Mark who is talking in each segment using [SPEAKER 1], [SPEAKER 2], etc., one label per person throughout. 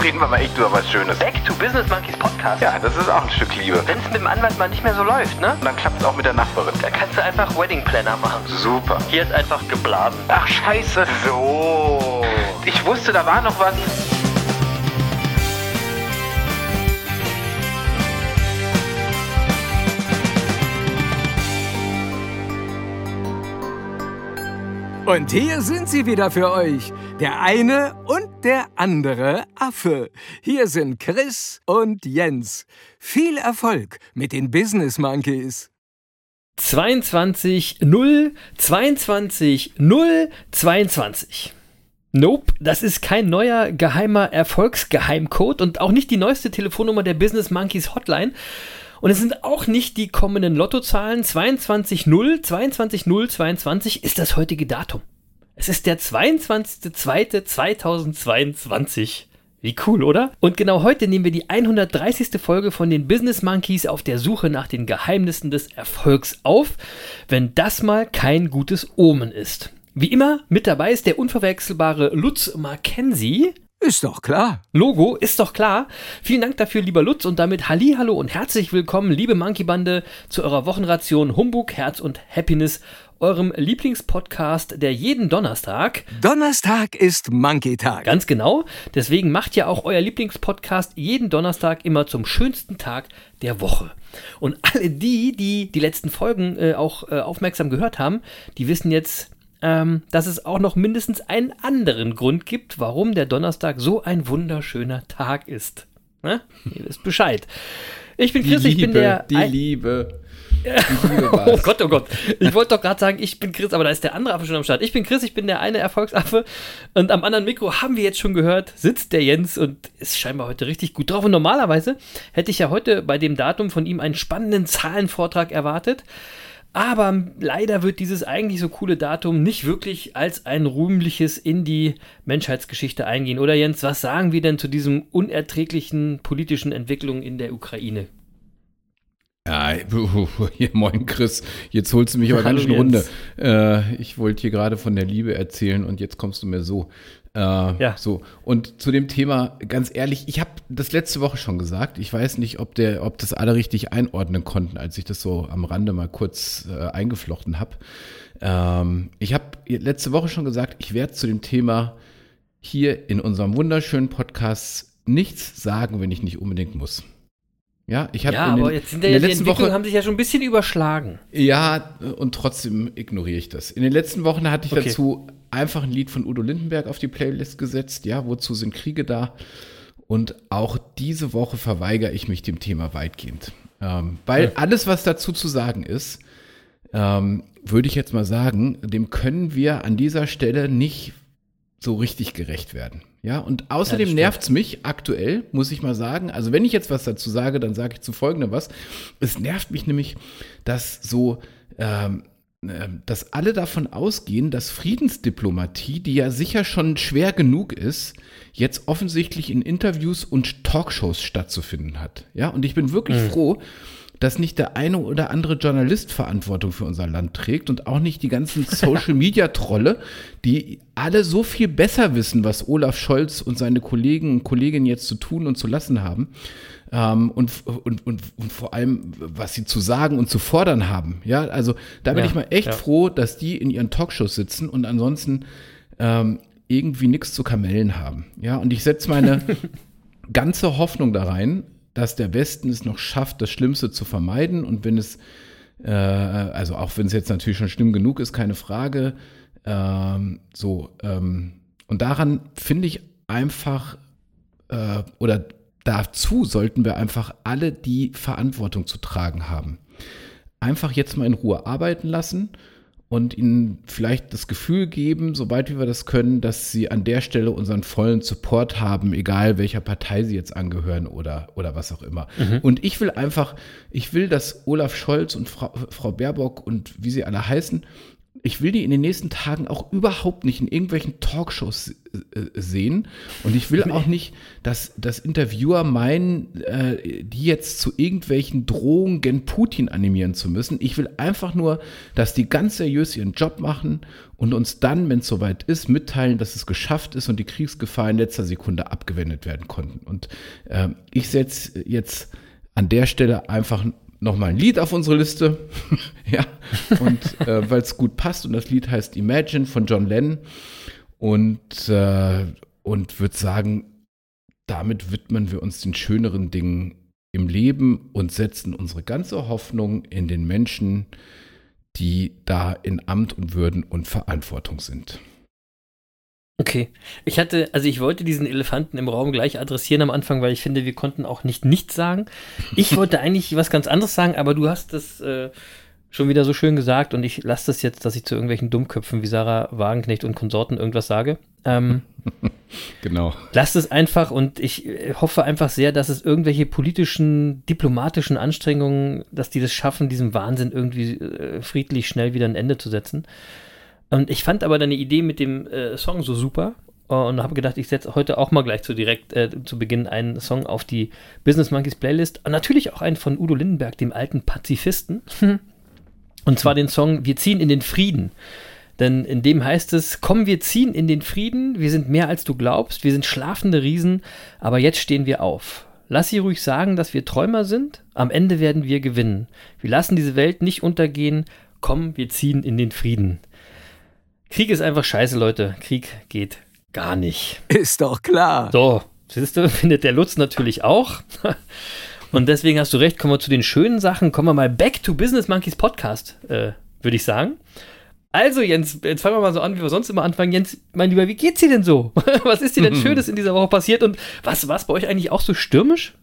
[SPEAKER 1] Jetzt reden wir mal echt über was Schönes.
[SPEAKER 2] Back to Business Monkeys Podcast.
[SPEAKER 1] Ja, das ist auch ein Stück Liebe.
[SPEAKER 2] Wenn es mit dem Anwalt mal nicht mehr so läuft, ne?
[SPEAKER 1] Und dann klappt es auch mit der Nachbarin.
[SPEAKER 2] Da kannst du einfach Wedding Planner machen.
[SPEAKER 1] Super.
[SPEAKER 2] Hier ist einfach geblasen.
[SPEAKER 1] Ach, scheiße. So. Ich wusste, da war noch was.
[SPEAKER 3] Und hier sind sie wieder für euch. Der eine und der andere Affe. Hier sind Chris und Jens. Viel Erfolg mit den Business Monkeys.
[SPEAKER 4] 22 0 22 0 22. Nope, das ist kein neuer geheimer Erfolgsgeheimcode und auch nicht die neueste Telefonnummer der Business Monkeys Hotline. Und es sind auch nicht die kommenden Lottozahlen. 22 0 22 0 22 ist das heutige Datum. Es ist der 22.02.2022. Wie cool, oder? Und genau heute nehmen wir die 130. Folge von den Business Monkeys auf der Suche nach den Geheimnissen des Erfolgs auf, wenn das mal kein gutes Omen ist. Wie immer, mit dabei ist der unverwechselbare Lutz Mackenzie.
[SPEAKER 3] Ist doch klar.
[SPEAKER 4] Logo ist doch klar. Vielen Dank dafür, lieber Lutz, und damit Halli, hallo und herzlich willkommen, liebe Monkey Bande, zu eurer Wochenration Humbug, Herz und Happiness, eurem Lieblingspodcast, der jeden Donnerstag.
[SPEAKER 3] Donnerstag ist Monkey Tag.
[SPEAKER 4] Ganz genau. Deswegen macht ja auch euer Lieblingspodcast jeden Donnerstag immer zum schönsten Tag der Woche. Und alle die, die die letzten Folgen äh, auch äh, aufmerksam gehört haben, die wissen jetzt, ähm, dass es auch noch mindestens einen anderen Grund gibt, warum der Donnerstag so ein wunderschöner Tag ist. Ne? Ihr wisst Bescheid. Ich bin Chris, ich bin der.
[SPEAKER 5] Die Liebe.
[SPEAKER 4] Oh Gott, oh Gott. Ich wollte doch gerade sagen, ich bin Chris, aber da ist der andere Affe schon am Start. Ich bin Chris, ich bin der eine Erfolgsaffe. Und am anderen Mikro haben wir jetzt schon gehört, sitzt der Jens und ist scheinbar heute richtig gut drauf. Und normalerweise hätte ich ja heute bei dem Datum von ihm einen spannenden Zahlenvortrag erwartet. Aber leider wird dieses eigentlich so coole Datum nicht wirklich als ein rühmliches in die Menschheitsgeschichte eingehen. Oder Jens, was sagen wir denn zu diesem unerträglichen politischen Entwicklung in der Ukraine?
[SPEAKER 5] Ja, hier, moin Chris, jetzt holst du mich aber ganz schön Runde. Äh, ich wollte hier gerade von der Liebe erzählen und jetzt kommst du mir so. Äh,
[SPEAKER 4] Ja.
[SPEAKER 5] So. Und zu dem Thema, ganz ehrlich, ich habe das letzte Woche schon gesagt. Ich weiß nicht, ob, der, ob das alle richtig einordnen konnten, als ich das so am Rande mal kurz äh, eingeflochten habe. Ähm, ich habe letzte Woche schon gesagt, ich werde zu dem Thema hier in unserem wunderschönen Podcast nichts sagen, wenn ich nicht unbedingt muss. Ja, ich habe
[SPEAKER 4] Ja,
[SPEAKER 5] in, den,
[SPEAKER 4] aber jetzt sind
[SPEAKER 5] in
[SPEAKER 4] ja
[SPEAKER 5] der
[SPEAKER 4] die
[SPEAKER 5] letzten Woche
[SPEAKER 4] haben sich ja schon ein bisschen überschlagen.
[SPEAKER 5] ja, und trotzdem ignoriere ich das. In den letzten Wochen hatte ich
[SPEAKER 4] Okay.
[SPEAKER 5] dazu einfach ein Lied von Udo Lindenberg auf die Playlist gesetzt. Ja, wozu sind Kriege da? Und auch diese Woche verweigere ich mich dem Thema weitgehend. Ähm, weil alles, was dazu zu sagen ist, ähm, würde ich jetzt mal sagen, dem können wir an dieser Stelle nicht so richtig gerecht werden. Ja, und außerdem
[SPEAKER 4] stimmt.
[SPEAKER 5] nervt es mich aktuell, muss ich mal sagen. Also, wenn ich jetzt was dazu sage, dann sage ich zu folgendem was. Es nervt mich nämlich, dass so, ähm, ähm, dass alle davon ausgehen, dass Friedensdiplomatie, die ja sicher schon schwer genug ist, jetzt offensichtlich in Interviews und Talkshows stattzufinden hat. Ja, und ich bin wirklich froh, dass nicht der eine oder andere Journalist Verantwortung für unser Land trägt und auch nicht die ganzen Social Media Trolle, die alle so viel besser wissen, was Olaf Scholz und seine Kollegen und Kolleginnen jetzt zu tun und zu lassen haben. Ähm, und, und, und, und vor allem, was sie zu sagen und zu fordern haben. Ja, also da bin
[SPEAKER 4] Ja,
[SPEAKER 5] ich mal echt
[SPEAKER 4] ja.
[SPEAKER 5] froh, dass die in ihren Talkshows sitzen und ansonsten ähm, irgendwie nichts zu Kamellen haben. Ja, und ich setze meine ganze Hoffnung da rein, dass der Westen es noch schafft, das Schlimmste zu vermeiden. Und wenn es, äh, also auch wenn es jetzt natürlich schon schlimm genug ist, keine Frage, ähm, so, ähm, und daran finde ich einfach, äh, oder dazu sollten wir einfach alle die Verantwortung zu tragen haben. Einfach jetzt mal in Ruhe arbeiten lassen und ihnen vielleicht das Gefühl geben, soweit wie wir das können, dass sie an der Stelle unseren vollen Support haben, egal welcher Partei sie jetzt angehören oder, oder was auch immer. Und ich will einfach, ich will, dass Olaf Scholz und Frau, Frau Baerbock und wie sie alle heißen, ich will die in den nächsten Tagen auch überhaupt nicht in irgendwelchen Talkshows äh, sehen. Und ich will auch nicht, dass, dass Interviewer meinen, äh, die jetzt zu irgendwelchen Drohungen gen Putin animieren zu müssen. Ich will einfach nur, dass die ganz seriös ihren Job machen und uns dann, wenn es soweit ist, mitteilen, dass es geschafft ist und die Kriegsgefahr in letzter Sekunde abgewendet werden konnten. Und äh, ich setze jetzt an der Stelle einfach nochmal ein Lied auf unsere Liste. ja, und äh, weil es gut passt und das Lied heißt Imagine von John Lennon und, äh, und würde sagen, damit widmen wir uns den schöneren Dingen im Leben und setzen unsere ganze Hoffnung in den Menschen, die da in Amt und Würden und Verantwortung sind.
[SPEAKER 4] Okay. Ich hatte, also ich wollte diesen Elefanten im Raum gleich adressieren am Anfang, weil ich finde, wir konnten auch nicht nichts sagen. Ich wollte eigentlich was ganz anderes sagen, aber du hast das äh, schon wieder so schön gesagt und ich lasse das jetzt, dass ich zu irgendwelchen Dummköpfen wie Sarah Wagenknecht und Konsorten irgendwas sage. Ähm,
[SPEAKER 5] genau.
[SPEAKER 4] Lass es einfach und ich äh, hoffe einfach sehr, dass es irgendwelche politischen, diplomatischen Anstrengungen, dass die das schaffen, diesem Wahnsinn irgendwie äh, friedlich schnell wieder ein Ende zu setzen. Und ich fand aber deine Idee mit dem äh, Song so super äh, und habe gedacht, ich setze heute auch mal gleich zu direkt äh, zu Beginn einen Song auf die Business Monkeys Playlist. Und natürlich auch einen von Udo Lindenberg, dem alten Pazifisten. und zwar den Song Wir ziehen in den Frieden. Denn in dem heißt es, komm, wir ziehen in den Frieden, wir sind mehr als du glaubst, wir sind schlafende Riesen, aber jetzt stehen wir auf. Lass sie ruhig sagen, dass wir Träumer sind, am Ende werden wir gewinnen. Wir lassen diese Welt nicht untergehen, komm, wir ziehen in den Frieden. Krieg ist einfach scheiße, Leute. Krieg geht gar nicht.
[SPEAKER 3] Ist doch klar.
[SPEAKER 4] So, siehst du, findet der Lutz natürlich auch. Und deswegen hast du recht, kommen wir zu den schönen Sachen. Kommen wir mal back to Business Monkeys Podcast, äh, würde ich sagen. Also, Jens, jetzt fangen wir mal so an, wie wir sonst immer anfangen. Jens, mein Lieber, wie geht's dir denn so? was ist dir denn Schönes in dieser Woche passiert? Und was war es bei euch eigentlich auch so stürmisch?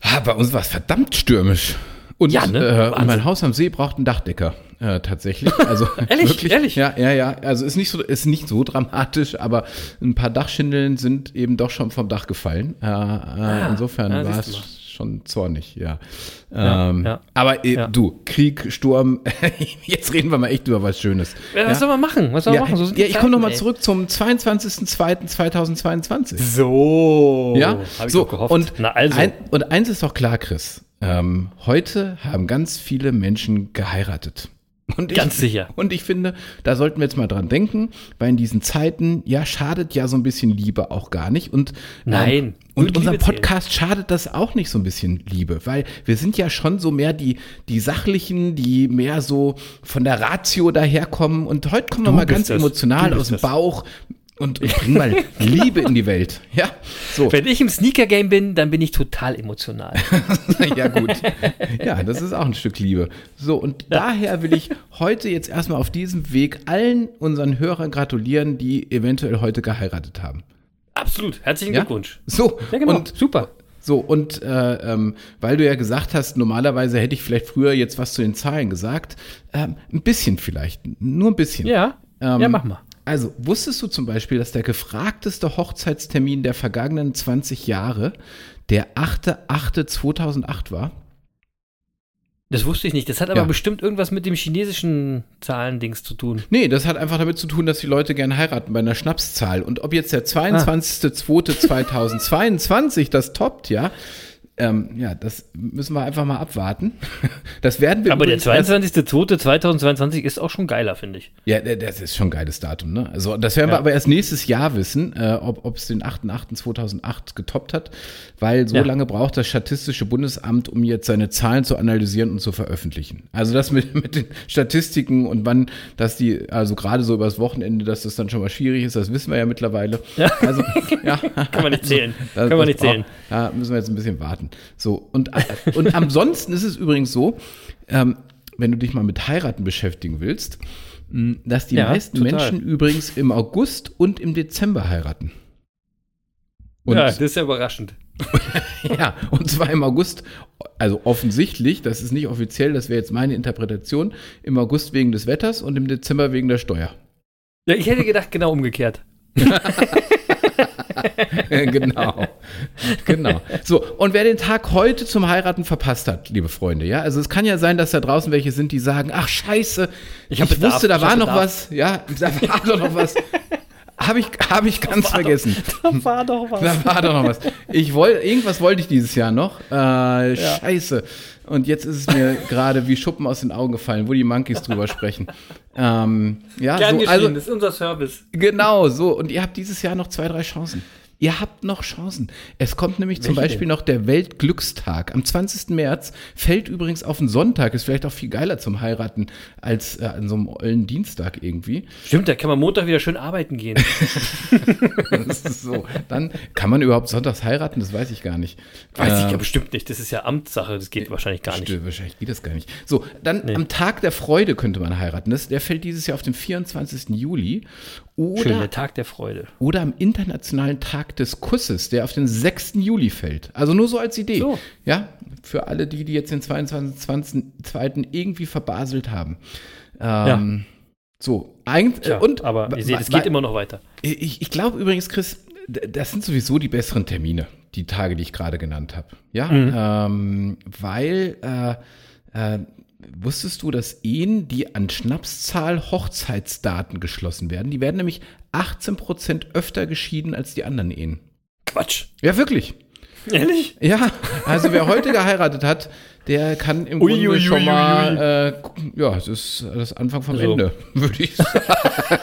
[SPEAKER 5] Ah, bei uns war es verdammt stürmisch. Und,
[SPEAKER 4] Ja, ne?
[SPEAKER 5] äh, mein Haus am See braucht einen Dachdecker. Äh, tatsächlich. Also
[SPEAKER 4] Ehrlich?
[SPEAKER 5] wirklich,
[SPEAKER 4] Ehrlich?
[SPEAKER 5] Ja, ja, ja. Also ist nicht so, ist nicht so dramatisch, aber ein paar Dachschindeln sind eben doch schon vom Dach gefallen. Äh, äh, insofern
[SPEAKER 4] ja,
[SPEAKER 5] war es schon zornig, ja.
[SPEAKER 4] Ja,
[SPEAKER 5] ähm,
[SPEAKER 4] ja.
[SPEAKER 5] Aber äh,
[SPEAKER 4] Ja.
[SPEAKER 5] du, Krieg, Sturm, jetzt reden wir mal echt über was Schönes.
[SPEAKER 4] Ja, was soll man machen? Was soll man machen? So
[SPEAKER 5] ich komme nochmal zurück zum 22.02.2022.
[SPEAKER 4] So.
[SPEAKER 5] Ja,
[SPEAKER 4] Hab ich
[SPEAKER 5] so
[SPEAKER 4] gehofft.
[SPEAKER 5] Und,
[SPEAKER 4] Na also.
[SPEAKER 5] ein, und eins ist doch klar, Chris. Ähm, heute haben ganz viele Menschen geheiratet. Und ich,
[SPEAKER 4] Ganz sicher.
[SPEAKER 5] Und ich finde, da sollten wir jetzt mal dran denken, weil in diesen Zeiten, ja, schadet ja so ein bisschen Liebe auch gar nicht. Und,
[SPEAKER 4] Nein,
[SPEAKER 5] ähm, und unser. Podcast schadet das auch nicht so ein bisschen Liebe, weil wir sind ja schon so mehr die, die Sachlichen, die mehr so von der Ratio daherkommen. Und heute kommen wir
[SPEAKER 4] Du
[SPEAKER 5] mal
[SPEAKER 4] bist
[SPEAKER 5] ganz
[SPEAKER 4] das.
[SPEAKER 5] emotional aus dem
[SPEAKER 4] das.
[SPEAKER 5] Und, und bringen mal Liebe in die Welt. Ja, so.
[SPEAKER 4] Wenn ich im Sneaker-Game bin, dann bin ich total emotional.
[SPEAKER 5] ja, gut. Ja, das ist auch ein Stück Liebe. So, und daher will ich heute jetzt erstmal auf diesem Weg allen unseren Hörern gratulieren, die eventuell heute geheiratet haben.
[SPEAKER 4] Absolut. Herzlichen
[SPEAKER 5] Ja?
[SPEAKER 4] Glückwunsch.
[SPEAKER 5] So,
[SPEAKER 4] Ja, genau.
[SPEAKER 5] und
[SPEAKER 4] Super.
[SPEAKER 5] so, und äh, ähm, weil du ja gesagt hast, normalerweise hätte ich vielleicht früher jetzt was zu den Zahlen gesagt. Ähm, ein bisschen vielleicht, nur ein bisschen.
[SPEAKER 4] Ja.
[SPEAKER 5] Ähm,
[SPEAKER 4] ja, mach mal.
[SPEAKER 5] Also, wusstest du zum Beispiel, dass der gefragteste Hochzeitstermin der vergangenen 20 Jahre der 8.8.2008 war?
[SPEAKER 4] Das wusste ich nicht. Das hat aber
[SPEAKER 5] Ja.
[SPEAKER 4] bestimmt irgendwas mit dem chinesischen Zahlendings zu tun.
[SPEAKER 5] Nee, das hat einfach damit zu tun, dass die Leute gerne heiraten bei einer Schnapszahl. Und ob jetzt der 22.02.2022 das toppt, ja, ähm, ja, das müssen wir einfach mal abwarten. Das werden wir
[SPEAKER 4] Aber der
[SPEAKER 5] übrigens erst-
[SPEAKER 4] 22.02.2022 ist auch schon geiler, finde ich.
[SPEAKER 5] Ja, das ist schon ein geiles Datum, ne? Also, das werden wir
[SPEAKER 4] Ja.
[SPEAKER 5] aber erst nächstes Jahr wissen, äh, ob es den 8.8.2008 getoppt hat, weil so
[SPEAKER 4] Ja.
[SPEAKER 5] lange braucht das Statistische Bundesamt, um jetzt seine Zahlen zu analysieren und zu veröffentlichen. Also das mit, mit den Statistiken und wann, dass die, also gerade so übers Wochenende, dass das dann schon mal schwierig ist, das wissen wir ja mittlerweile. Also, ja.
[SPEAKER 4] Kann man nicht zählen.
[SPEAKER 5] Das-
[SPEAKER 4] Kann man nicht zählen.
[SPEAKER 5] braucht- Da müssen wir jetzt ein bisschen warten. So, und, und ansonsten ist es übrigens so, ähm, wenn du dich mal mit Heiraten beschäftigen willst, dass die
[SPEAKER 4] Ja,
[SPEAKER 5] meisten
[SPEAKER 4] total.
[SPEAKER 5] Menschen übrigens im August und im Dezember heiraten. Und,
[SPEAKER 4] ja,
[SPEAKER 5] ja,
[SPEAKER 4] das ist ja überraschend.
[SPEAKER 5] und zwar im August, also offensichtlich, das ist nicht offiziell, das wäre jetzt meine Interpretation, im August wegen des Wetters und im Dezember wegen der Steuer.
[SPEAKER 4] Ja, ich hätte gedacht, genau umgekehrt.
[SPEAKER 5] genau. Genau. So, und wer den Tag heute zum Heiraten verpasst hat, liebe Freunde, ja, also es kann ja sein, dass da draußen welche sind, die sagen, ach scheiße, ich, ich wusste, da war noch was, ja, da war doch noch was. Habe ich, hab ich ganz vergessen.
[SPEAKER 4] Da war doch was.
[SPEAKER 5] Da war doch noch was. Ich wollte, irgendwas wollte ich dieses Jahr noch. Äh, Scheiße. Und jetzt ist es mir gerade wie Schuppen aus den Augen gefallen, wo die Monkeys drüber sprechen. Ähm, ja,
[SPEAKER 4] Gern
[SPEAKER 5] so,
[SPEAKER 4] geschehen,
[SPEAKER 5] also,
[SPEAKER 4] das ist unser Service.
[SPEAKER 5] Genau, so. Und ihr habt dieses Jahr noch zwei, drei Chancen. Ihr habt noch Chancen. Es kommt nämlich zum
[SPEAKER 4] Welche
[SPEAKER 5] Beispiel
[SPEAKER 4] denn?
[SPEAKER 5] noch der Weltglückstag. Am 20. März fällt übrigens auf einen Sonntag. Ist vielleicht auch viel geiler zum Heiraten als äh, an so einem ollen Dienstag irgendwie.
[SPEAKER 4] Stimmt, da kann man Montag wieder schön arbeiten gehen.
[SPEAKER 5] Das ist so. Dann kann man überhaupt sonntags heiraten? Das weiß ich gar nicht.
[SPEAKER 4] Weiß ich
[SPEAKER 5] Äh,
[SPEAKER 4] ja bestimmt nicht. Das ist ja Amtssache. Das geht wahrscheinlich gar nicht.
[SPEAKER 5] Wahrscheinlich geht das gar nicht. So, dann am Tag der Freude könnte man heiraten. Das, der fällt dieses Jahr auf den 24. Juli. Oder,
[SPEAKER 4] Schön, der Tag der Freude.
[SPEAKER 5] oder am Internationalen Tag des Kusses, der auf den 6. Juli fällt. Also nur so als Idee.
[SPEAKER 4] So.
[SPEAKER 5] Ja, für alle die, die jetzt den 22. zweiten irgendwie verbaselt haben. Ähm, So, eigentlich.
[SPEAKER 4] Tja,
[SPEAKER 5] und,
[SPEAKER 4] aber ihr seht, es geht immer noch weiter.
[SPEAKER 5] ich, ich glaube übrigens, Chris, das sind sowieso die besseren Termine, die Tage, die ich gerade genannt habe. Ja, ähm, weil äh, äh, wusstest du, dass Ehen, die an Schnapszahl Hochzeitsdaten geschlossen werden, die werden nämlich 18% öfter geschieden als die anderen Ehen.
[SPEAKER 4] Quatsch.
[SPEAKER 5] Ja, wirklich.
[SPEAKER 4] Ehrlich?
[SPEAKER 5] Ja, also wer heute geheiratet hat, der kann im Grunde
[SPEAKER 4] ui,
[SPEAKER 5] schon mal, äh, ja, es ist das Anfang vom
[SPEAKER 4] So.
[SPEAKER 5] Ende, würde ich sagen.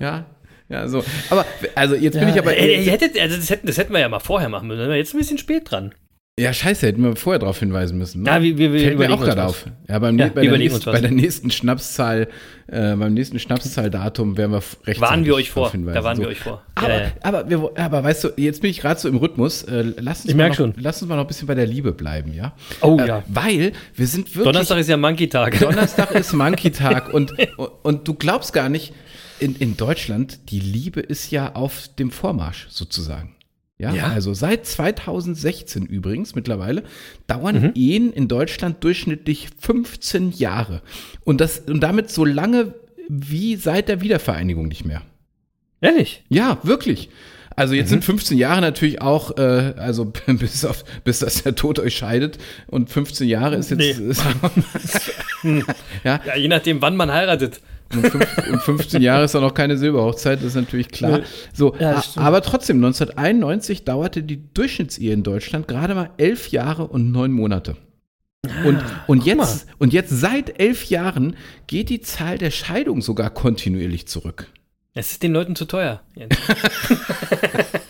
[SPEAKER 5] ja, ja, so. Aber, also jetzt bin ich aber,
[SPEAKER 4] ihr hättet, also das, hätten, das hätten wir ja mal vorher machen müssen. Wir jetzt ein bisschen spät dran.
[SPEAKER 5] Ja, scheiße, hätten wir vorher darauf hinweisen müssen. Ne?
[SPEAKER 4] Ja, wir- wir-
[SPEAKER 5] Fällt mir auch gerade auf. Ja, beim,
[SPEAKER 4] Ja,
[SPEAKER 5] bei, der nächsten, bei der nächsten Schnapszahl, äh, beim nächsten Schnapszahldatum werden wir rechtzeitig
[SPEAKER 4] Waren wir euch vor.
[SPEAKER 5] hinweisen.
[SPEAKER 4] Da waren
[SPEAKER 5] So.
[SPEAKER 4] wir euch vor.
[SPEAKER 5] Aber,
[SPEAKER 4] Ja, ja.
[SPEAKER 5] aber, wir, aber weißt du, jetzt bin ich gerade so im Rhythmus. Äh, lass uns
[SPEAKER 4] Ich
[SPEAKER 5] noch,
[SPEAKER 4] schon.
[SPEAKER 5] Lass uns mal noch ein bisschen bei der Liebe bleiben, ja?
[SPEAKER 4] Oh,
[SPEAKER 5] äh,
[SPEAKER 4] ja.
[SPEAKER 5] Weil wir sind wirklich.
[SPEAKER 4] Donnerstag ist ja Monkey-Tag.
[SPEAKER 5] Donnerstag ist Monkey-Tag und, und du glaubst gar nicht, in, in Deutschland, die Liebe ist ja auf dem Vormarsch sozusagen. Ja,
[SPEAKER 4] Ja.
[SPEAKER 5] also seit 2016 übrigens mittlerweile dauern
[SPEAKER 4] Mhm.
[SPEAKER 5] Ehen in Deutschland durchschnittlich 15 Jahre. Und, das, und damit so lange wie seit der Wiedervereinigung nicht mehr.
[SPEAKER 4] Ehrlich?
[SPEAKER 5] Ja, wirklich. Also jetzt sind 15 Jahre natürlich auch, äh, also bis, auf, bis dass der Tod euch scheidet und 15 Jahre ist jetzt,
[SPEAKER 4] Nee.
[SPEAKER 5] ist, ja,
[SPEAKER 4] Ja, je nachdem, wann man heiratet.
[SPEAKER 5] Und, fünf, und 15 Jahre ist auch noch keine Silberhochzeit, das ist natürlich klar.
[SPEAKER 4] Nee.
[SPEAKER 5] So,
[SPEAKER 4] Ja,
[SPEAKER 5] aber trotzdem, 1991 dauerte die Durchschnittsehe in Deutschland gerade mal elf Jahre und neun Monate. Und, und, jetzt, und jetzt seit elf Jahren geht die Zahl der Scheidungen sogar kontinuierlich zurück.
[SPEAKER 4] Es ist den Leuten zu teuer.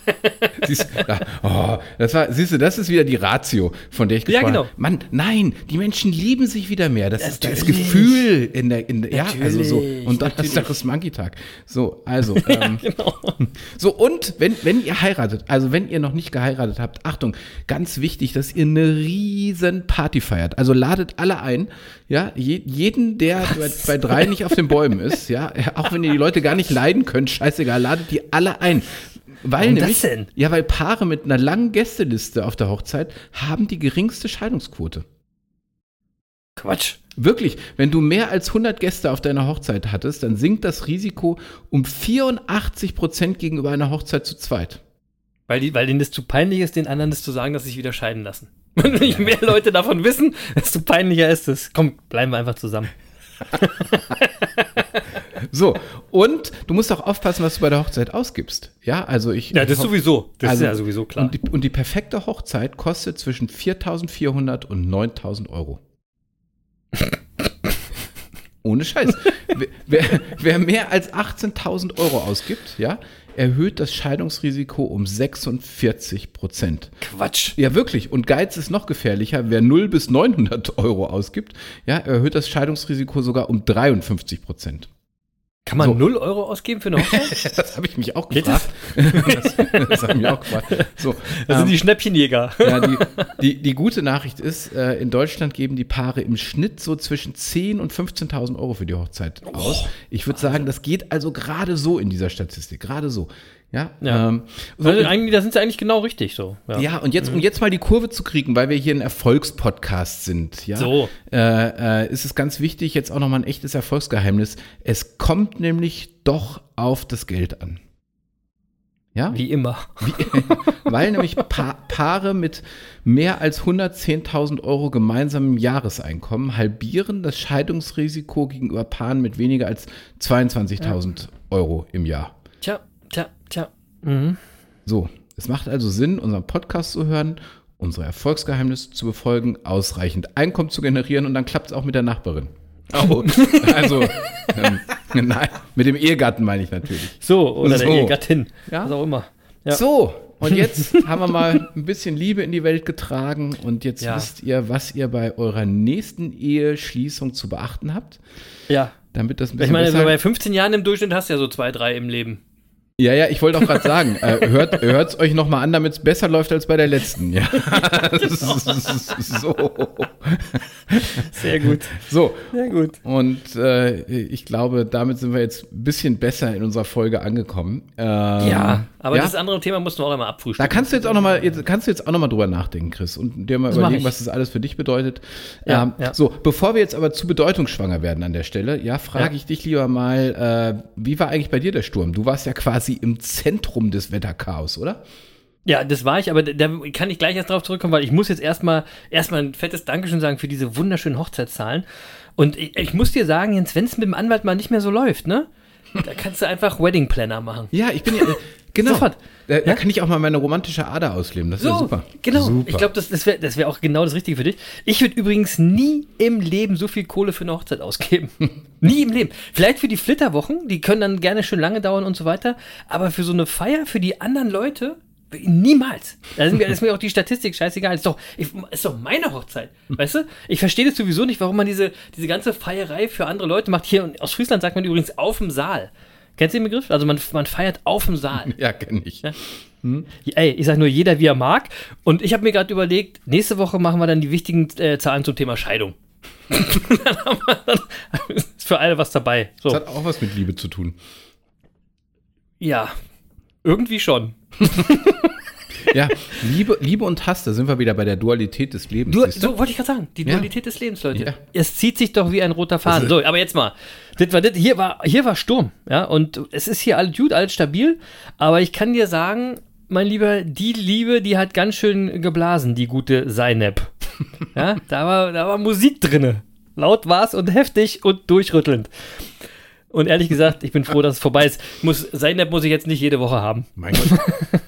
[SPEAKER 5] Siehst, ja, oh, das war, siehst du, das ist wieder die Ratio, von der ich
[SPEAKER 4] Ja,
[SPEAKER 5] gesprochen
[SPEAKER 4] genau.
[SPEAKER 5] habe. Mann, nein, die Menschen lieben sich wieder mehr. Das ist das. Gefühl in der, in der ja, also so. Und Donnerstag ist Monkey-Tag. So, also, ähm,
[SPEAKER 4] genau.
[SPEAKER 5] so, und wenn, wenn ihr heiratet, also wenn ihr noch nicht geheiratet habt, Achtung, ganz wichtig, dass ihr eine riesen Party feiert. Also ladet alle ein, ja, je, jeden, der bei, bei drei nicht auf den Bäumen ist, ja, auch wenn ihr die Leute gar nicht leiden könnt, scheißegal, ladet die alle ein. Weil
[SPEAKER 4] Warum das
[SPEAKER 5] nämlich,
[SPEAKER 4] denn?
[SPEAKER 5] ja, weil Paare mit einer langen Gästeliste auf der Hochzeit haben die geringste Scheidungsquote.
[SPEAKER 4] Quatsch.
[SPEAKER 5] Wirklich, wenn du mehr als 100 Gäste auf deiner Hochzeit hattest, dann sinkt das Risiko um 84 Prozent gegenüber einer Hochzeit zu zweit.
[SPEAKER 4] Weil, die, weil denen das zu peinlich ist, den anderen das zu sagen, dass sie sich wieder scheiden lassen. Und je mehr Leute davon wissen, desto peinlicher ist es. Komm, bleiben wir einfach zusammen.
[SPEAKER 5] So, und du musst auch aufpassen, was du bei der Hochzeit ausgibst. Ja, also ich.
[SPEAKER 4] Ja, das sowieso. Das
[SPEAKER 5] also,
[SPEAKER 4] ist ja sowieso klar.
[SPEAKER 5] Und die, und die perfekte Hochzeit kostet zwischen 4.400 und 9.000 Euro. Ohne Scheiß. wer, wer, wer mehr als 18.000 Euro ausgibt, ja, erhöht das Scheidungsrisiko um 46 Prozent.
[SPEAKER 4] Quatsch.
[SPEAKER 5] Ja, wirklich. Und Geiz ist noch gefährlicher. Wer 0 bis 900 Euro ausgibt, ja, erhöht das Scheidungsrisiko sogar um 53 Prozent.
[SPEAKER 4] Kann man
[SPEAKER 5] So.
[SPEAKER 4] 0 Euro ausgeben für eine Hochzeit?
[SPEAKER 5] Das habe ich mich auch gefragt. Das, das habe ich mich auch gefragt. So,
[SPEAKER 4] Das sind
[SPEAKER 5] ähm,
[SPEAKER 4] die Schnäppchenjäger.
[SPEAKER 5] ja, die, die, die gute Nachricht ist, äh, in Deutschland geben die Paare im Schnitt so zwischen 10.000 und 15.000 Euro für die Hochzeit aus. Ich würde sagen, das geht also gerade so in dieser Statistik, gerade so. Ja,
[SPEAKER 4] Ja.
[SPEAKER 5] Ähm, so,
[SPEAKER 4] Also
[SPEAKER 5] und-
[SPEAKER 4] eigentlich, da sind sie eigentlich genau richtig so.
[SPEAKER 5] ja, und jetzt, um jetzt mal die Kurve zu kriegen, weil wir hier ein Erfolgspodcast sind, ja,
[SPEAKER 4] So.
[SPEAKER 5] äh, äh, ist es ganz wichtig, jetzt auch nochmal ein echtes Erfolgsgeheimnis. Es kommt nämlich doch auf das Geld an. Ja?
[SPEAKER 4] Wie immer.
[SPEAKER 5] Weil nämlich pa Paare mit mehr als 110.000 Euro gemeinsamem Jahreseinkommen halbieren das Scheidungsrisiko gegenüber Paaren mit weniger als 22.000 Euro im Jahr.
[SPEAKER 4] Tja. Mhm.
[SPEAKER 5] So, es macht also Sinn, unseren Podcast zu hören, unsere Erfolgsgeheimnisse zu befolgen, ausreichend Einkommen zu generieren und dann klappt es auch mit der Nachbarin. Oh, also, ähm, nein, mit dem Ehegatten meine ich natürlich.
[SPEAKER 4] So, oder
[SPEAKER 5] So.
[SPEAKER 4] der Ehegattin.
[SPEAKER 5] Ja.
[SPEAKER 4] Was auch immer. Ja.
[SPEAKER 5] So, und jetzt haben wir mal ein bisschen Liebe in die Welt getragen und jetzt
[SPEAKER 4] Ja.
[SPEAKER 5] wisst ihr, was ihr bei eurer nächsten Eheschließung zu beachten habt,
[SPEAKER 4] ja.
[SPEAKER 5] damit das ein bisschen
[SPEAKER 4] Ich meine, bei 15 Jahren im Durchschnitt hast du ja so zwei, drei im Leben.
[SPEAKER 5] Ja, ja, ich wollte auch gerade sagen, äh, hört es euch nochmal an, damit es besser läuft als bei der letzten. Ja. so.
[SPEAKER 4] Sehr gut.
[SPEAKER 5] So.
[SPEAKER 4] Sehr gut.
[SPEAKER 5] Und äh, ich glaube, damit sind wir jetzt ein bisschen besser in unserer Folge angekommen. Ähm,
[SPEAKER 4] Ja, aber
[SPEAKER 5] ja,
[SPEAKER 4] das andere Thema mussten wir auch einmal
[SPEAKER 5] da
[SPEAKER 4] abfrühstücken.
[SPEAKER 5] kannst du jetzt auch nochmal, kannst du jetzt auch noch mal drüber nachdenken, Chris, und dir mal
[SPEAKER 4] Das
[SPEAKER 5] überlegen, was das alles für dich bedeutet.
[SPEAKER 4] Ja,
[SPEAKER 5] ähm,
[SPEAKER 4] ja.
[SPEAKER 5] So, bevor wir jetzt aber zu bedeutungsschwanger werden an der Stelle, ja, frage
[SPEAKER 4] Ja.
[SPEAKER 5] ich dich lieber mal, äh, wie war eigentlich bei dir der Sturm? Du warst ja quasi im Zentrum des Wetterchaos, oder?
[SPEAKER 4] Ja, das war ich, aber da kann ich gleich erst drauf zurückkommen, weil ich muss jetzt erstmal erstmal ein fettes Dankeschön sagen für diese wunderschönen Hochzeitszahlen. Und ich, ich muss dir sagen, Jens, wenn es mit dem Anwalt mal nicht mehr so läuft, ne? Da kannst du einfach Wedding Planner machen.
[SPEAKER 5] Ja, ich bin ja, genau.
[SPEAKER 4] Sofort.
[SPEAKER 5] Da, da kann ich auch mal meine romantische Ader ausleben. Das ist ja super.
[SPEAKER 4] Genau.
[SPEAKER 5] Super.
[SPEAKER 4] Ich glaube, das, das wäre wär auch genau das Richtige für dich. Ich würde übrigens nie im Leben so viel Kohle für eine Hochzeit ausgeben. nie im Leben. Vielleicht für die Flitterwochen, die können dann gerne schön lange dauern und so weiter. Aber für so eine Feier, für die anderen Leute, niemals. Da ist mir, ist mir auch die Statistik scheißegal. Ist doch, ich, ist doch meine Hochzeit. Weißt du? Ich verstehe das sowieso nicht, warum man diese, diese ganze Feierei für andere Leute macht. Hier aus Friesland sagt man übrigens auf dem Saal. Kennst du den Begriff? Also man, man feiert auf dem Saal.
[SPEAKER 5] ja, kenne ich.
[SPEAKER 4] Ey, ich sag nur jeder wie er mag. Und ich habe mir gerade überlegt, nächste Woche machen wir dann die wichtigen äh, Zahlen zum Thema Scheidung. dann haben wir dann ist für alle was dabei.
[SPEAKER 5] Das
[SPEAKER 4] So.
[SPEAKER 5] hat auch was mit Liebe zu tun.
[SPEAKER 4] Ja, irgendwie schon.
[SPEAKER 5] Ja, Liebe, Liebe und Hass, da sind wir wieder bei der Dualität des Lebens.
[SPEAKER 4] Du, so wollte ich gerade sagen, die
[SPEAKER 5] Ja.
[SPEAKER 4] Dualität des Lebens, Leute.
[SPEAKER 5] Ja.
[SPEAKER 4] Es zieht sich doch wie ein roter Faden. So, aber jetzt mal. Das war, das, hier, war, hier war Sturm, ja, und es ist hier alles gut, alles stabil, aber ich kann dir sagen, mein Lieber, die Liebe, die hat ganz schön geblasen, die gute Seinep. ja, da war, da war Musik drinne. Laut war's und heftig und durchrüttelnd. Und ehrlich gesagt, ich bin froh, dass es vorbei ist. Muss, Seinep muss ich jetzt nicht jede Woche haben.
[SPEAKER 5] Mein Gott.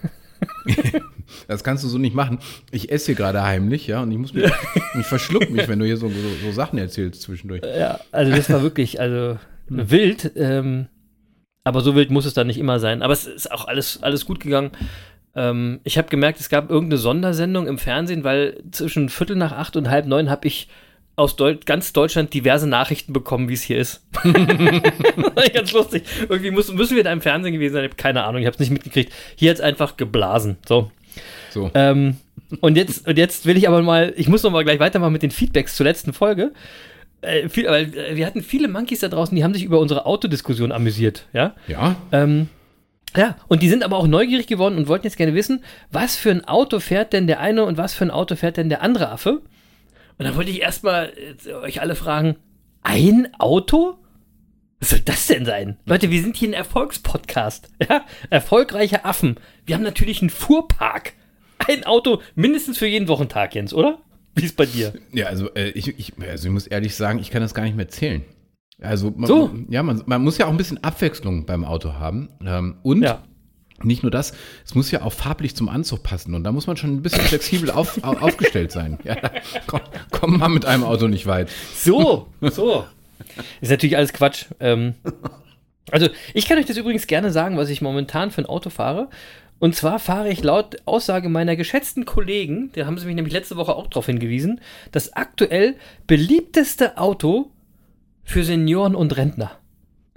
[SPEAKER 5] Das kannst du so nicht machen. Ich esse hier gerade heimlich, ja, und ich muss mich, ich verschluck mich, wenn du hier so, so, so Sachen erzählst zwischendurch.
[SPEAKER 4] Ja, also das war wirklich, also wild. Ähm, aber so wild muss es dann nicht immer sein. Aber es ist auch alles, alles gut gegangen. Ähm, ich habe gemerkt, es gab irgendeine Sondersendung im Fernsehen, weil zwischen Viertel nach acht und halb neun habe ich aus Deu ganz Deutschland diverse Nachrichten bekommen, wie es hier ist. ganz lustig. Irgendwie muss, müssen wir da im Fernsehen gewesen sein. Ich habe keine Ahnung, ich habe es nicht mitgekriegt. Hier hat es einfach geblasen. So.
[SPEAKER 5] So.
[SPEAKER 4] Ähm, und, jetzt, und jetzt will ich aber mal, ich muss noch mal gleich weitermachen mit den Feedbacks zur letzten Folge. Äh, viel, weil äh, wir hatten viele Monkeys da draußen, die haben sich über unsere Autodiskussion amüsiert, ja.
[SPEAKER 5] Ja,
[SPEAKER 4] Ähm, ja, und die sind aber auch neugierig geworden und wollten jetzt gerne wissen, was für ein Auto fährt denn der eine und was für ein Auto fährt denn der andere Affe? Und dann wollte ich erstmal äh, euch alle fragen, ein Auto? Was soll das denn sein? Leute, wir sind hier ein Erfolgspodcast. Ja? Erfolgreiche Affen. Wir haben natürlich einen Fuhrpark. Ein Auto mindestens für jeden Wochentag, Jens, oder? Wie ist bei dir?
[SPEAKER 5] ja also, äh, ich, ich, also ich muss ehrlich sagen, ich kann das gar nicht mehr zählen. Also, man,
[SPEAKER 4] So.
[SPEAKER 5] ja, man, man muss ja auch ein bisschen Abwechslung beim Auto haben. Ähm, und
[SPEAKER 4] Ja.
[SPEAKER 5] Nicht nur das, es muss ja auch farblich zum Anzug passen. Und da muss man schon ein bisschen flexibel auf, au- aufgestellt sein. Ja, komm, komm mal mit einem Auto nicht weit.
[SPEAKER 4] So, so. Ist natürlich alles Quatsch. Ähm, also, ich kann euch das übrigens gerne sagen, was ich momentan für ein Auto fahre. Und zwar fahre ich laut Aussage meiner geschätzten Kollegen, da haben sie mich nämlich letzte Woche auch darauf hingewiesen, das aktuell beliebteste Auto für Senioren und Rentner.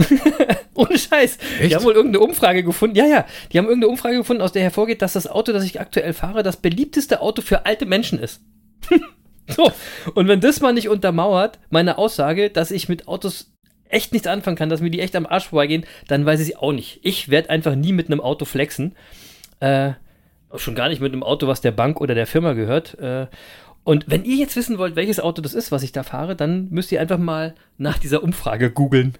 [SPEAKER 4] Ohne Scheiß.
[SPEAKER 5] Echt?
[SPEAKER 4] Die haben wohl irgendeine Umfrage gefunden. Ja, ja. Die haben irgendeine Umfrage gefunden, aus der hervorgeht, dass das Auto, das ich aktuell fahre, das beliebteste Auto für alte Menschen ist. so. Und wenn das mal nicht untermauert, meine Aussage, dass ich mit Autos echt nichts anfangen kann, dass mir die echt am Arsch vorbeigehen, dann weiß ich auch nicht. Ich werde einfach nie mit einem Auto flexen. Äh, schon gar nicht mit einem Auto, was der Bank oder der Firma gehört. Äh, und wenn ihr jetzt wissen wollt, welches Auto das ist, was ich da fahre, dann müsst ihr einfach mal nach dieser Umfrage googeln.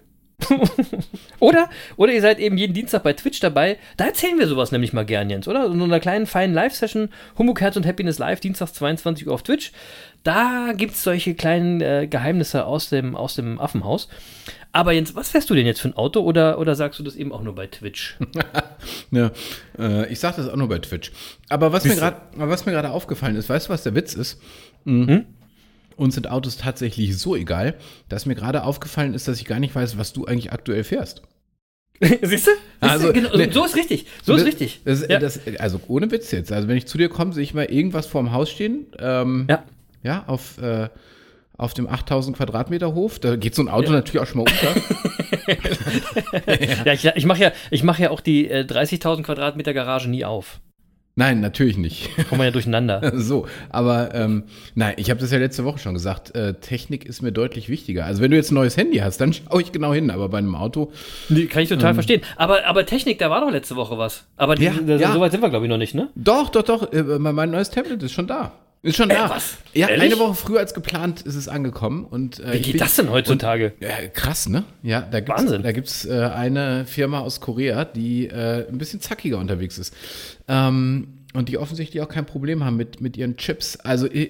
[SPEAKER 4] oder, oder ihr seid eben jeden Dienstag bei Twitch dabei. Da erzählen wir sowas nämlich mal gern, Jens, oder? In einer kleinen, feinen Live-Session. Humbug, Herz und Happiness Live, dienstags 22 Uhr auf Twitch. Da gibt es solche kleinen äh, Geheimnisse aus dem, aus dem Affenhaus. Aber Jens, was fährst du denn jetzt für ein Auto oder, oder sagst du das eben auch nur bei Twitch?
[SPEAKER 5] ja, äh, ich sag das auch nur bei Twitch. Aber was Bist mir gerade aufgefallen ist, weißt du, was der Witz ist? Mhm. Hm? Uns sind Autos tatsächlich so egal, dass mir gerade aufgefallen ist, dass ich gar nicht weiß, was du eigentlich aktuell fährst.
[SPEAKER 4] Siehst du? Also, genau, ne, so ist richtig. So ist richtig.
[SPEAKER 5] Das, ja. das, also ohne Witz jetzt. Also wenn ich zu dir komme, sehe ich mal irgendwas vorm Haus stehen. Ähm, ja. Ja, auf, äh, auf dem 8000 Quadratmeter Hof. Da geht so ein Auto ja. natürlich auch schon mal
[SPEAKER 4] unter. ja, ich, ich mache ja, mach ja auch die äh, 30.000 Quadratmeter Garage nie auf.
[SPEAKER 5] Nein, natürlich nicht.
[SPEAKER 4] Kommen wir ja durcheinander.
[SPEAKER 5] so, aber ähm, nein, ich habe das ja letzte Woche schon gesagt. Äh, Technik ist mir deutlich wichtiger. Also wenn du jetzt ein neues Handy hast, dann schaue ich genau hin. Aber bei einem Auto.
[SPEAKER 4] Nee, kann ich total ähm, verstehen. Aber, aber Technik, da war doch letzte Woche was. Aber die,
[SPEAKER 5] ja,
[SPEAKER 4] da,
[SPEAKER 5] ja.
[SPEAKER 4] so weit sind wir, glaube ich, noch nicht, ne?
[SPEAKER 5] Doch, doch, doch. Äh, mein neues Tablet ist schon da. Ist schon da. Äh, was? Ja, Ehrlich? eine Woche früher als geplant ist es angekommen. Und,
[SPEAKER 4] äh, Wie geht bin, das denn heutzutage?
[SPEAKER 5] Und, äh, krass, ne? Ja, da gibt's, Wahnsinn. Da gibt es äh, eine Firma aus Korea, die äh, ein bisschen zackiger unterwegs ist. Ähm, und die offensichtlich auch kein Problem haben mit, mit ihren Chips. Also, äh,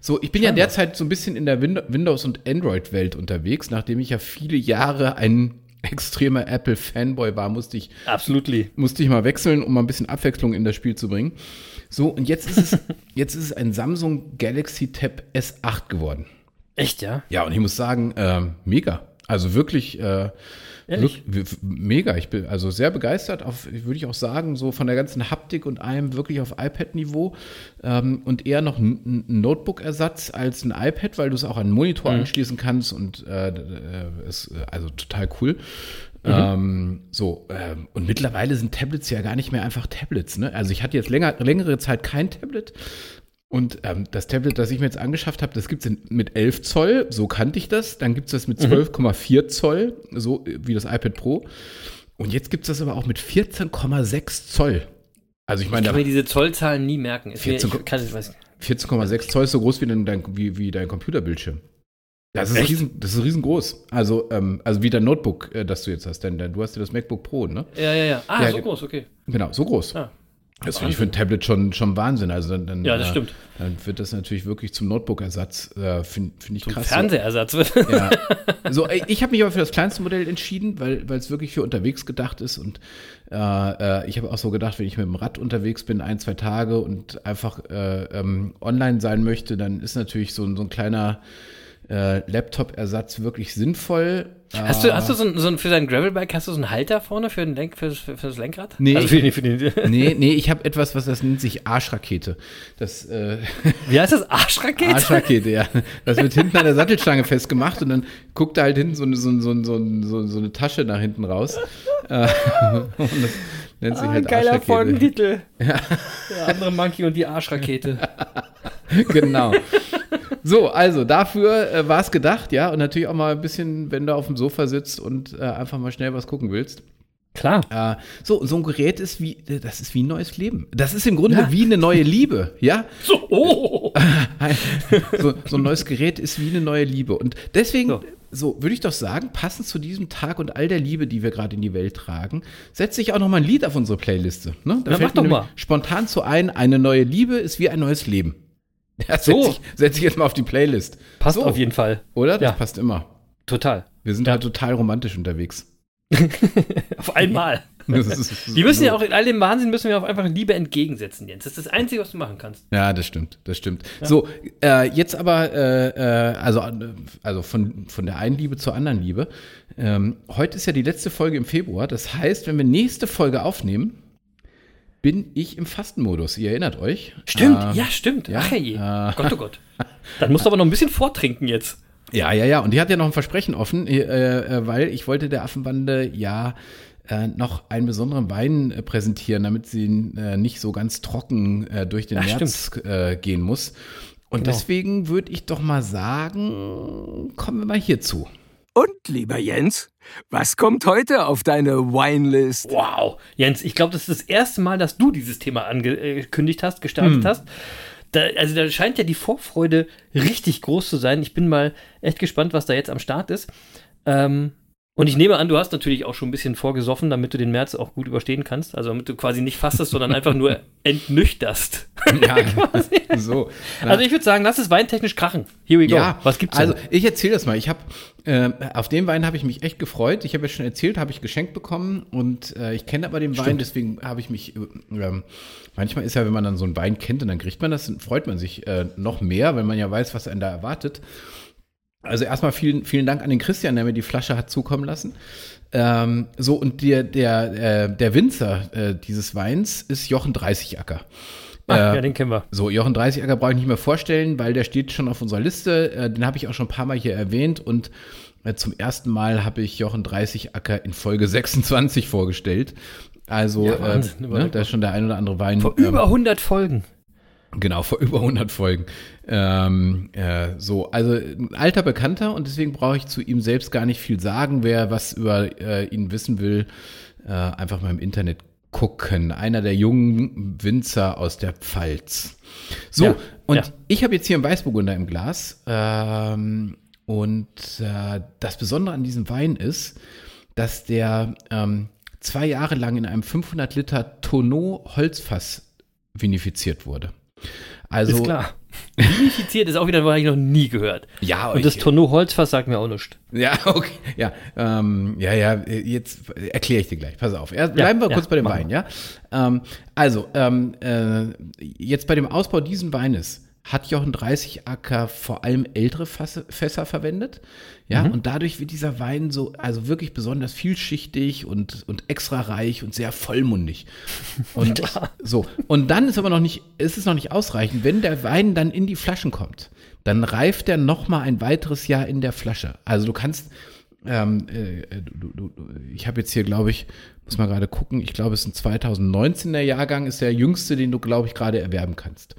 [SPEAKER 5] so, ich bin Scheinbar. ja derzeit so ein bisschen in der Windows- und Android-Welt unterwegs, nachdem ich ja viele Jahre ein extremer Apple-Fanboy war, musste ich,
[SPEAKER 4] Absolutely.
[SPEAKER 5] musste ich mal wechseln, um mal ein bisschen Abwechslung in das Spiel zu bringen. So, und jetzt ist es, jetzt ist es ein Samsung Galaxy Tab S8 geworden.
[SPEAKER 4] Echt, ja?
[SPEAKER 5] Ja, und ich muss sagen, äh, mega. Also wirklich, äh, wirklich, mega. Ich bin also sehr begeistert, auf, würde ich auch sagen, so von der ganzen Haptik und allem wirklich auf iPad-Niveau ähm, und eher noch ein, Notebook-Ersatz als ein iPad, weil du es auch an einen Monitor mhm. anschließen kannst und äh, ist äh, also total cool. Mhm. Ähm, so, ähm, und mittlerweile sind Tablets ja gar nicht mehr einfach Tablets. Ne? Also ich hatte jetzt länger, längere Zeit kein Tablet. Und ähm, das Tablet, das ich mir jetzt angeschafft habe, das gibt es mit 11 Zoll, so kannte ich das. Dann gibt es das mit 12,4 mhm. Zoll, so wie das iPad Pro. Und jetzt gibt es das aber auch mit 14,6 Zoll. Also ich meine,
[SPEAKER 4] ich kann mir diese Zollzahlen nie merken.
[SPEAKER 5] 14,6 Zoll ist so groß wie dein, wie, wie dein Computerbildschirm. Das ist, riesen, das ist riesengroß. Also, ähm, also wie dein Notebook, äh, das du jetzt hast. Denn, denn du hast ja das MacBook Pro, ne?
[SPEAKER 4] Ja, ja, ja. Ah, ja, so groß, okay.
[SPEAKER 5] Genau, so groß. Ah, das finde ich für ein Tablet schon, schon Wahnsinn. Also dann, dann,
[SPEAKER 4] ja, das äh, stimmt.
[SPEAKER 5] Dann wird das natürlich wirklich zum Notebook-Ersatz. Äh, finde find ich
[SPEAKER 4] zum
[SPEAKER 5] krass.
[SPEAKER 4] Fernsehersatz
[SPEAKER 5] wird. Ja. So, ich habe mich aber für das kleinste Modell entschieden, weil es wirklich für unterwegs gedacht ist. Und äh, äh, ich habe auch so gedacht, wenn ich mit dem Rad unterwegs bin, ein, zwei Tage und einfach äh, ähm, online sein möchte, dann ist natürlich so, so ein kleiner äh, Laptop-Ersatz wirklich sinnvoll.
[SPEAKER 4] Hast du, hast du so, ein, so ein, für dein Gravelbike, hast du so einen Halter vorne für, den Lenk, für, für, für das Lenkrad?
[SPEAKER 5] Nee,
[SPEAKER 4] also
[SPEAKER 5] für, für den, nee, nee, ich habe etwas, was das nennt sich Arschrakete. Das, äh,
[SPEAKER 4] Wie heißt das? Arschrakete?
[SPEAKER 5] Arschrakete, ja. Das wird hinten an der Sattelstange festgemacht und dann guckt da halt hinten so eine, so, so, so, so eine Tasche nach hinten raus. Äh, und das nennt sich ah, halt
[SPEAKER 4] geiler Folgentitel. Ja. Der andere Monkey und die Arschrakete.
[SPEAKER 5] genau. So, also dafür äh, war es gedacht, ja. Und natürlich auch mal ein bisschen, wenn du auf dem Sofa sitzt und äh, einfach mal schnell was gucken willst.
[SPEAKER 4] Klar.
[SPEAKER 5] Äh, so, so ein Gerät ist wie, das ist wie ein neues Leben. Das ist im Grunde ja. wie eine neue Liebe, ja?
[SPEAKER 4] So, oh.
[SPEAKER 5] so, so, ein neues Gerät ist wie eine neue Liebe. Und deswegen, so, so würde ich doch sagen, passend zu diesem Tag und all der Liebe, die wir gerade in die Welt tragen, setze ich auch noch mal ein Lied auf unsere Playliste. Ne? Da
[SPEAKER 4] ja, fällt mir
[SPEAKER 5] spontan zu ein, eine neue Liebe ist wie ein neues Leben. Ja, so. Setze ich, setz ich, jetzt mal auf die Playlist.
[SPEAKER 4] Passt so. auf jeden Fall.
[SPEAKER 5] Oder? Das ja. passt immer.
[SPEAKER 4] Total.
[SPEAKER 5] Wir sind ja. halt total romantisch unterwegs.
[SPEAKER 4] auf einmal. die müssen ja auch in all dem Wahnsinn müssen wir auch einfach Liebe entgegensetzen, Jens. Das ist das Einzige, was du machen kannst.
[SPEAKER 5] Ja, das stimmt, das stimmt. Ja. So, äh, jetzt aber, äh, äh also, also von, von der einen Liebe zur anderen Liebe. Ähm, heute ist ja die letzte Folge im Februar. Das heißt, wenn wir nächste Folge aufnehmen, bin ich im Fastenmodus. Ihr erinnert euch?
[SPEAKER 4] Stimmt, äh, ja, stimmt. Ja, Ach je. Äh, Gott, oh Gott. Dann musst du aber noch ein bisschen vortrinken jetzt.
[SPEAKER 5] Ja, ja, ja. Und die hat ja noch ein Versprechen offen, äh, äh weil ich wollte der Affenbande ja äh, noch einen besonderen Wein äh, präsentieren, damit sie nicht so ganz trocken durch den ja, März gehen muss. Und genau. deswegen würde ich doch mal sagen, kommen wir mal hierzu.
[SPEAKER 3] Und lieber Jens, was kommt heute auf deine Winelist?
[SPEAKER 4] Wow, Jens, ich glaube, das ist das erste Mal, dass du dieses Thema angekündigt hast, gestartet hm. hast. Da, also da scheint ja die Vorfreude richtig groß zu sein. Ich bin mal echt gespannt, was da jetzt am Start ist. Ähm, und ich nehme an, du hast natürlich auch schon ein bisschen vorgesoffen, damit du den März auch gut überstehen kannst. Also damit du quasi nicht fastest, sondern einfach nur entnüchterst. Ja, so. Also ich würde sagen, lass es weintechnisch krachen. Here we go. Ja,
[SPEAKER 5] Was gibt's denn? Also ich erzähle das mal. Ich habe äh, auf den Wein habe ich mich echt gefreut. Ich habe ja schon erzählt, habe ich geschenkt bekommen und äh, ich kenne aber den Stimmt. Wein, deswegen habe ich mich. Äh, manchmal ist ja, wenn man dann so einen Wein kennt und dann kriegt man das, dann freut man sich äh, noch mehr, wenn man ja weiß, was einen da erwartet. Also erstmal vielen, vielen Dank an den Christian, der mir die Flasche hat zukommen lassen. Ähm, so, und der, der, äh, der Winzer äh, dieses Weins ist Jochen Dreißigacker.
[SPEAKER 4] Ach, äh, ja, den kennen wir.
[SPEAKER 5] So, Jochen Dreißigacker brauche ich nicht mehr vorstellen, weil der steht schon auf unserer Liste. Äh, den habe ich auch schon ein paar Mal hier erwähnt und äh, zum ersten Mal habe ich Jochen Dreißigacker in Folge 26 vorgestellt. Also, ja, Wahnsinn, äh, ne, da ist schon der ein oder andere Wein.
[SPEAKER 4] Vor über 100 ähm, Folgen.
[SPEAKER 5] Genau, vor über 100 Folgen. Ähm, äh, so, also ein alter Bekannter und deswegen brauche ich zu ihm selbst gar nicht viel sagen. Wer was über äh, ihn wissen will, äh, einfach mal im Internet gucken. Einer der jungen Winzer aus der Pfalz. So, ja, und ja. ich habe jetzt hier einen Weißburgunder im Glas. Ähm, und äh, das Besondere an diesem Wein ist, dass der ähm, zwei Jahre lang in einem 500 Liter Tonneau Holzfass vinifiziert wurde. Also,
[SPEAKER 4] ist klar. Vinifiziert ist auch wieder, was ich noch nie gehört.
[SPEAKER 5] Ja,
[SPEAKER 4] und das Tonneau Holzfass sagt mir auch nichts.
[SPEAKER 5] Ja, okay. Ja, ähm, ja, ja, jetzt erkläre ich dir gleich. Pass auf. Erst bleiben ja, wir kurz ja, bei dem Wein, ja? Ähm, also, ähm, äh, jetzt bei dem Ausbau dieses Weines hat Jochen 30 Acker vor allem ältere Fasse, Fässer verwendet. Ja, mhm. und dadurch wird dieser Wein so, also wirklich besonders vielschichtig und, und extra reich und sehr vollmundig. Und so. Und dann ist aber noch nicht, ist es noch nicht ausreichend. Wenn der Wein dann in die Flaschen kommt, dann reift er noch mal ein weiteres Jahr in der Flasche. Also du kannst, ähm, äh, du, du, du, ich habe jetzt hier, glaube ich, muss mal gerade gucken, ich glaube, es ist ein 2019er Jahrgang, ist der jüngste, den du, glaube ich, gerade erwerben kannst.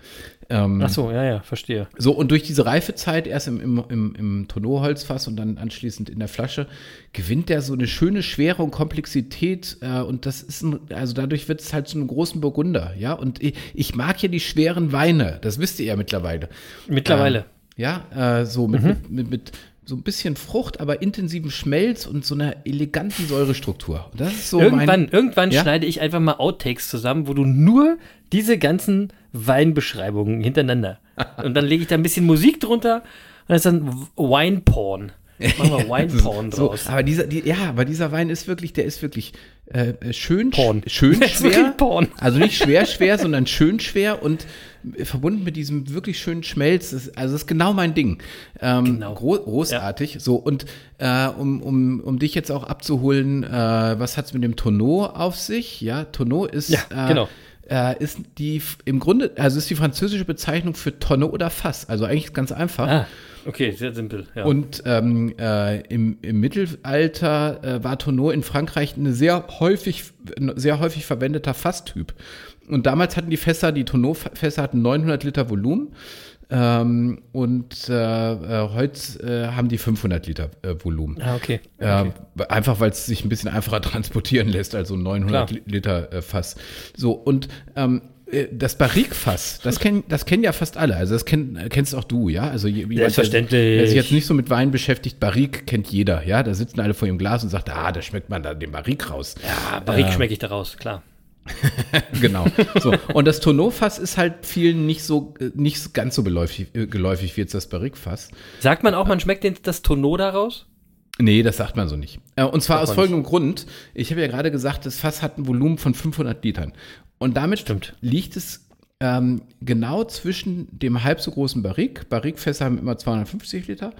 [SPEAKER 4] Ähm, Ach so, ja, ja, verstehe.
[SPEAKER 5] So, und durch diese Reifezeit, erst im, im, im, im Tonneauholzfass und dann anschließend in der Flasche, gewinnt der so eine schöne Schwere und Komplexität. Äh, und das ist ein, also dadurch wird es halt zu einem großen Burgunder, ja. Und ich, ich mag ja die schweren Weine, das wisst ihr ja mittlerweile.
[SPEAKER 4] Mittlerweile. Ähm,
[SPEAKER 5] ja, äh, so mit, mhm. mit, mit, mit so ein bisschen Frucht, aber intensiven Schmelz und so einer eleganten Säurestruktur.
[SPEAKER 4] das ist so irgendwann mein, irgendwann ja? schneide ich einfach mal Outtakes zusammen, wo du nur diese ganzen Weinbeschreibungen hintereinander und dann lege ich da ein bisschen Musik drunter und das ist dann Wine Porn. Machen wir Wine Porn draus.
[SPEAKER 5] So, aber dieser, die, ja, aber dieser Wein ist wirklich, der ist wirklich äh, schön, Porn. schön schwer. Also nicht schwer schwer, sondern schön schwer und verbunden mit diesem wirklich schönen Schmelz. Das, also das ist genau mein Ding. Ähm, genau. Gro großartig. Ja. So, und äh, um, um, um dich jetzt auch abzuholen, äh, was hat es mit dem Tonneau auf sich? Ja, Tonneau ist. Ja, äh, genau. Äh, ist die im Grunde, also ist die französische Bezeichnung für Tonne oder Fass. Also eigentlich ganz einfach. Ah,
[SPEAKER 4] okay, sehr simpel.
[SPEAKER 5] Ja. Und ähm, äh, im, im, Mittelalter äh, war Tonneau in Frankreich eine sehr häufig, sehr häufig verwendeter Fasstyp. Und damals hatten die Fässer, die Tonneau-Fässer hatten 900 Liter Volumen. Ähm, und äh, äh, heute äh, haben die 500 Liter äh, Volumen.
[SPEAKER 4] Ah, okay. okay.
[SPEAKER 5] einfach, weil es sich ein bisschen einfacher transportieren lässt, also 900 Klar. Liter äh, Fass. So, und ähm, äh, das Barrique-Fass, das kennen, das kennen ja fast alle. Also das kenn, kennst auch du, ja? Also
[SPEAKER 4] Selbstverständlich.
[SPEAKER 5] Wer sich jetzt nicht so mit Wein beschäftigt, Barrique kennt jeder, ja? Da sitzen alle vor ihrem Glas und sagt, ah, da schmeckt man da den Barrique raus.
[SPEAKER 4] Ja, Barrique äh, schmecke ich da raus, klar.
[SPEAKER 5] genau. So. Und das Tonneau-Fass ist halt vielen nicht so nicht ganz so beläufig, äh, geläufig wie jetzt das Barrique-Fass.
[SPEAKER 4] Sagt man auch, man schmeckt den, das Tonneau daraus?
[SPEAKER 5] Nee, das sagt man so nicht. Äh, und zwar aus folgendem nicht. Grund. Ich habe ja gerade gesagt, das Fass hat ein Volumen von 500 Litern. Und damit Stimmt. liegt es ähm, genau zwischen dem halb so großen Barrique. Barrique-Fässer haben immer 250 Liter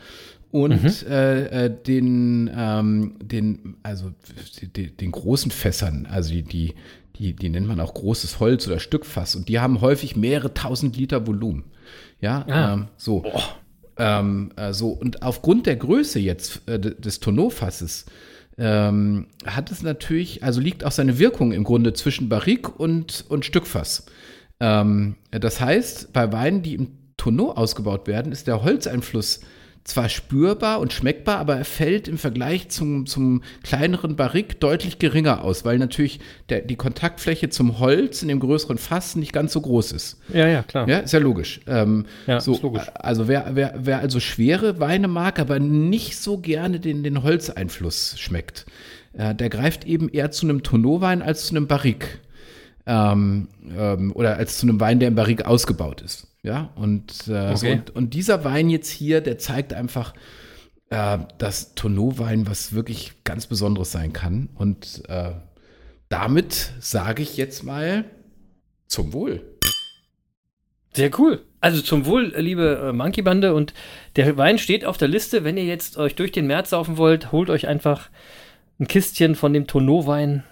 [SPEAKER 5] und mhm. äh, äh, den, ähm, den, also den, den großen Fässern, also die, die, die, die nennt man auch großes Holz oder Stückfass und die haben häufig mehrere tausend Liter Volumen. Ja, ah. ähm, so. Ähm, äh, so. Und aufgrund der Größe jetzt äh, des Tonneau-Fasses ähm, hat es natürlich, also liegt auch seine Wirkung im Grunde zwischen Barrique und, und Stückfass. Ähm, das heißt, bei Weinen, die im Tonneau ausgebaut werden, ist der Holzeinfluss zwar spürbar und schmeckbar, aber er fällt im Vergleich zum, zum kleineren Barrique deutlich geringer aus, weil natürlich der, die Kontaktfläche zum Holz in dem größeren Fass nicht ganz so groß ist.
[SPEAKER 4] Ja, ja, klar.
[SPEAKER 5] Ja, ist ja logisch. Ähm,
[SPEAKER 4] Ja,
[SPEAKER 5] so,
[SPEAKER 4] ist logisch.
[SPEAKER 5] Also wer, wer, wer also schwere Weine mag, aber nicht so gerne den, den Holzeinfluss schmeckt, äh, der greift eben eher zu einem Tonneauwein als zu einem Barrique. Ähm, ähm, oder als zu einem Wein, der im Barrique ausgebaut ist. Ja, und, äh,
[SPEAKER 4] Okay.
[SPEAKER 5] und, und dieser Wein jetzt hier, der zeigt einfach, äh, dass Tonneau-Wein was wirklich ganz Besonderes sein kann. Und äh, damit sage ich jetzt mal zum Wohl.
[SPEAKER 4] Sehr cool. Also zum Wohl, liebe äh, Monkey-Bande. Und der Wein steht auf der Liste. Wenn ihr jetzt euch durch den März saufen wollt, holt euch einfach ein Kistchen von dem Tonneau-Wein.